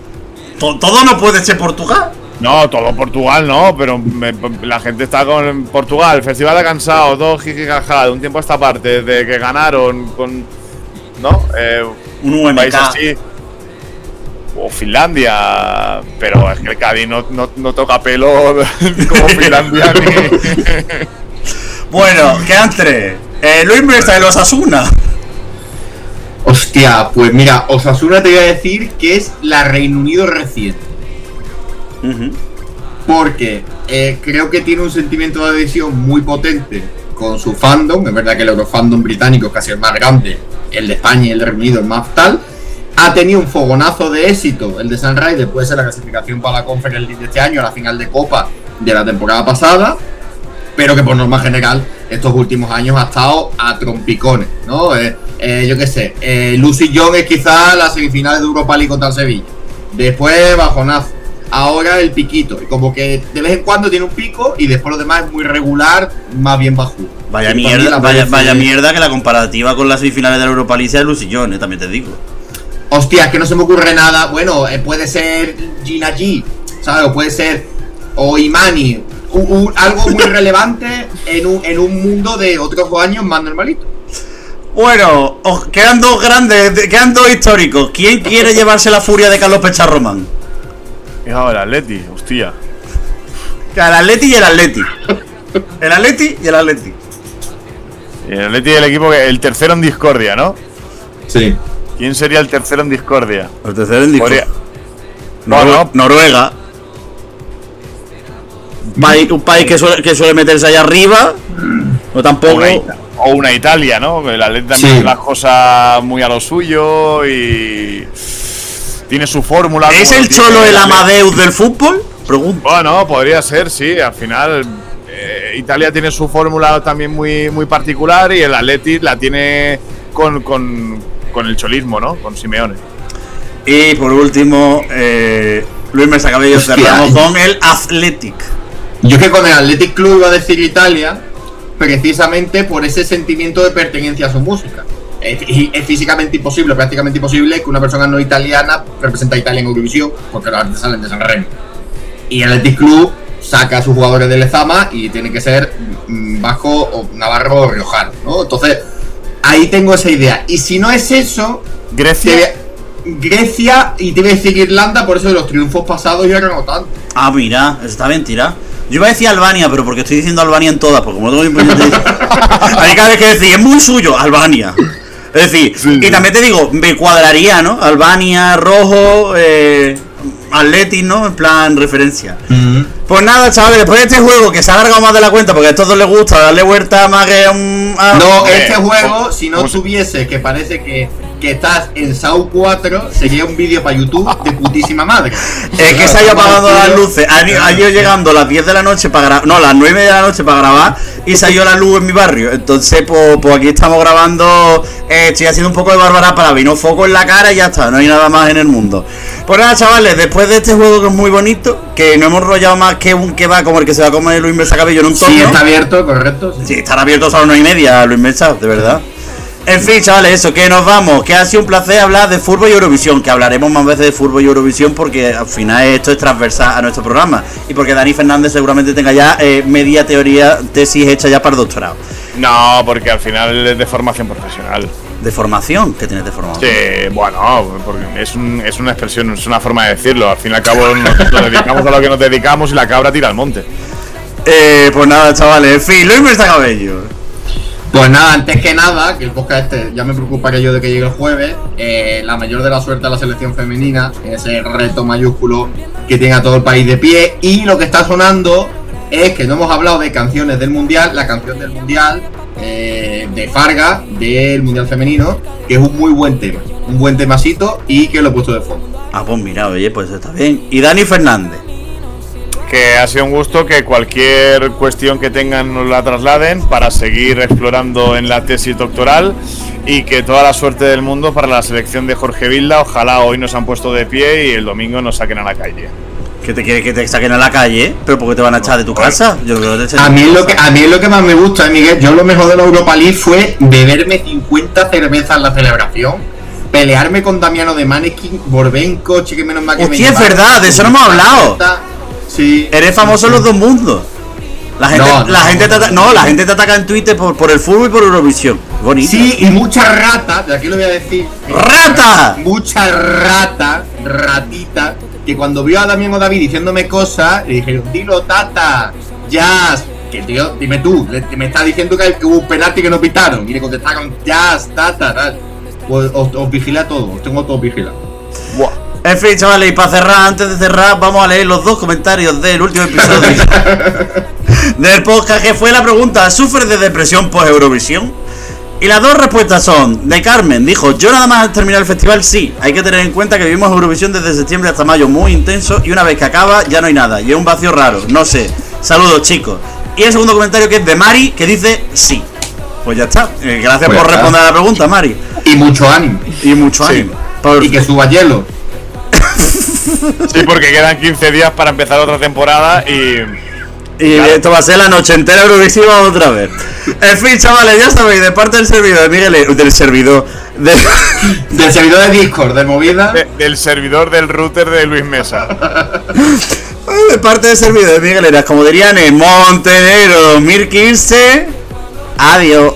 A: To- Todo no puede ser Portugal.
B: No, todo Portugal no, pero me- la gente está con Portugal, Festival de Cansados, dos jijijaja, de un tiempo a esta parte, desde que ganaron con. ¿No? Eh,
A: Un
B: país
A: UMK.
B: así. O Finlandia, pero es que el Cádiz no, no, no toca pelo como Finlandia ni.
A: Bueno, quedan tres. Eh, Luis Mesa de los Asuna.
C: Hostia, pues mira, Osasuna te voy a decir que es la Reino Unido reciente. Porque eh, creo que tiene un sentimiento de adhesión muy potente con su fandom. Es verdad que el Eurofandom británico es casi el más grande, el de España y el de Reino Unido el más tal. Ha tenido un fogonazo de éxito el de Sunrise después de la clasificación para la Conference League de este año, a la final de Copa de la temporada pasada. Pero que por norma general estos últimos años ha estado a trompicones, ¿no? Eh, eh, yo qué sé, eh, Lucy Young es quizá la semifinal de Europa League contra el Sevilla. Después bajonazo. Ahora el piquito. Y como que de vez en cuando tiene un pico y después lo demás es muy regular, más bien bajo.
A: Vaya
C: Y
A: mierda, vaya,
C: parece-
A: vaya mierda que la comparativa con las semifinales de la Europa League sea de Lucillón, eh, también te digo.
C: Hostia, es que no se me ocurre nada. Bueno, puede ser Gina G, ¿sabes? O puede ser. O Imani. Algo muy relevante en un, en un mundo de otros años más normalito.
A: Bueno, os- quedan dos grandes, de- quedan dos históricos. ¿Quién quiere llevarse la furia de Carlos Pecharromán?
B: Y ahora, Atleti, hostia.
A: El Atleti y el Atleti. El Atleti y el Atleti.
B: Y el Atleti es el equipo que. El tercero en discordia, ¿no?
C: Sí.
B: ¿Quién sería el tercero en discordia?
A: El tercero en disco.
B: Podría-
A: Nor-
B: Bueno.
A: Noruega. Un país, un país que, suele, que suele meterse allá arriba. No
B: O
A: tampoco.
B: una, o una Italia, ¿no? El Atleti también
C: Sí.
B: hace las cosas muy a lo suyo y. Tiene su fórmula.
A: ¿Es el cholo el. Amadeus del fútbol? Pregunto.
B: Bueno, podría ser, sí. Al final, eh, Italia tiene su fórmula también muy, muy particular y el Atleti la tiene con, con, con el cholismo, ¿no? Con Simeone.
A: Y por último, eh, Luis Mesa Cabello cerramos con el Athletic.
C: Yo es que con el Athletic Club iba a decir Italia, precisamente por ese sentimiento de pertenencia a su música. Es, físicamente imposible, prácticamente imposible, que una persona no italiana represente a Italia en Eurovisión, porque los artistas salen de San Remo. Y el Athletic Club saca a sus jugadores de Lezama y tiene que ser mm, vasco o navarro o riojano, ¿no? Entonces, ahí tengo esa idea. Y si no es eso,
B: Grecia.
C: Grecia y te voy a decir Irlanda, por eso de los triunfos pasados yo no tanto.
A: Ah, mira, eso está bien tirado. Yo iba a decir Albania, pero porque estoy diciendo Albania en todas, porque como no tengo Hay cada vez que decir, es muy suyo, Albania. Es decir,
B: Sí,
A: y
B: sí.
A: también te digo, me cuadraría, ¿no? Albania, rojo, eh, Atleti, ¿no? En plan referencia. Pues nada, chavales, después de este juego que se ha alargado más de la cuenta, porque a todos les gusta darle vuelta más que a un. a-
C: No, este juego,
B: ¿cómo-
C: si no tuviese que parece que, que estás en SAU 4, sería un vídeo para YouTube de putísima madre.
A: Es que se ha ido apagando las luces. Ha ido- ha ido llegando a las 10 de la noche para grabar. No, las 9 y media de la noche para grabar. Y se ha ido la luz en mi barrio. Entonces, pues, pues aquí estamos grabando. eh, estoy haciendo un poco de bárbara para vino foco en la cara y ya está. No hay nada más en el mundo. Pues nada, chavales, después de este juego que es muy bonito, que no hemos rollado más que un que va como el que se va a comer Luis Mesa Cabello en un
C: Sí,
A: torneo.
C: está abierto, correcto. sí.
A: Sí, estará abiertos a las 9 y media, Luis Mesa, de verdad. En fin, chavales, eso, que nos vamos. Que ha sido un placer hablar de fútbol y Eurovisión. Que hablaremos más veces de fútbol y Eurovisión porque al final esto es transversal a nuestro programa. Y porque Dani Fernández seguramente tenga ya eh, media teoría, tesis hecha ya para el doctorado.
B: No, porque al final es de formación profesional.
A: De formación, ¿qué tienes de formación?
B: Sí, bueno, porque es, un- es una expresión, es una forma de decirlo. Al fin y al cabo nos, nos dedicamos a lo que nos dedicamos y la cabra tira al monte.
A: Eh, pues nada, chavales, en fin, Luis Cabello.
C: Pues nada, antes que nada, que el podcast este ya me preocuparía yo de que llegue el jueves, eh, la mayor de la suerte a la selección femenina, ese reto mayúsculo que tiene a todo el país de pie. Y lo que está sonando es que no hemos hablado de canciones del mundial, la canción del mundial eh, de Farga, del mundial femenino, que es un muy buen tema, un buen temasito y que lo he puesto de fondo.
A: Ah, pues mira, oye, pues está bien. Y Dani Fernández.
B: Que ha sido un gusto que cualquier cuestión que tengan nos la trasladen para seguir explorando en la tesis doctoral y que toda la suerte del mundo para la selección de Jorge Vilda. Ojalá hoy nos han puesto de pie y el domingo nos saquen a la calle.
A: Que te quiere que te saquen a la calle, pero porque te van a echar de tu casa. Yo creo que te
C: A mí, es lo que, a mí es lo que más me gusta, eh, Miguel. Yo lo mejor de la Europa League fue beberme 50 cervezas en la celebración. pelearme con Damiano de Maneskin, volver en coche, que menos mal que me
A: Hostia, es
C: llevaron.
A: verdad, de eso no hemos hablado.
C: Sí.
A: Eres famoso en los dos mundos. La gente,
C: No,
A: la
C: no,
A: gente te
C: no, no,
A: la gente te ataca en Twitter por, por el fútbol y por Eurovisión. Bonito.
C: Sí, y mucha rata, de aquí lo voy a decir.
A: ¡Rata!
C: Mucha rata, ratita, que cuando vio a Damián o David diciéndome cosas, le dije, dilo tata, jazz. Que tío, dime tú, le- me está diciendo que, que hubo un penalti que no pitaron. Y le contestaron, jazz, tata, tal. Os, os, os vigilé a todos, os tengo todos vigilados.
B: Buah.
A: En fin, chavales, y para cerrar, antes de cerrar, vamos a leer los dos comentarios del último episodio del podcast, que fue la pregunta, ¿sufres de depresión post-Eurovisión? Y las dos respuestas son, de Carmen, dijo, yo nada más al terminar el festival, sí, hay que tener en cuenta que vivimos Eurovisión desde septiembre hasta mayo muy intenso y una vez que acaba ya no hay nada, y es un vacío raro, no sé. Saludos chicos. Y el segundo comentario que es de Mari, que dice, sí. Pues ya está. Eh, gracias
C: Pues
A: por
C: está.
A: responder a la pregunta, Mari.
C: Y mucho ánimo.
A: Y mucho
B: Sí.
A: ánimo. Por-
C: Y que suba hielo.
B: Sí, porque quedan 15 días para empezar otra temporada y.
A: Y
B: Claro.
A: esto va a ser la noche entera Eurovisiva otra vez. En fin, chavales, ya sabéis, de parte del servidor de Miguel, eh, del servidor, de,
C: Del servidor de Discord, de movida.
B: de- del servidor del router de Luis Mesa.
A: de parte del servidor de Miguel Eras, como dirían en Montenegro 2015. Adiós.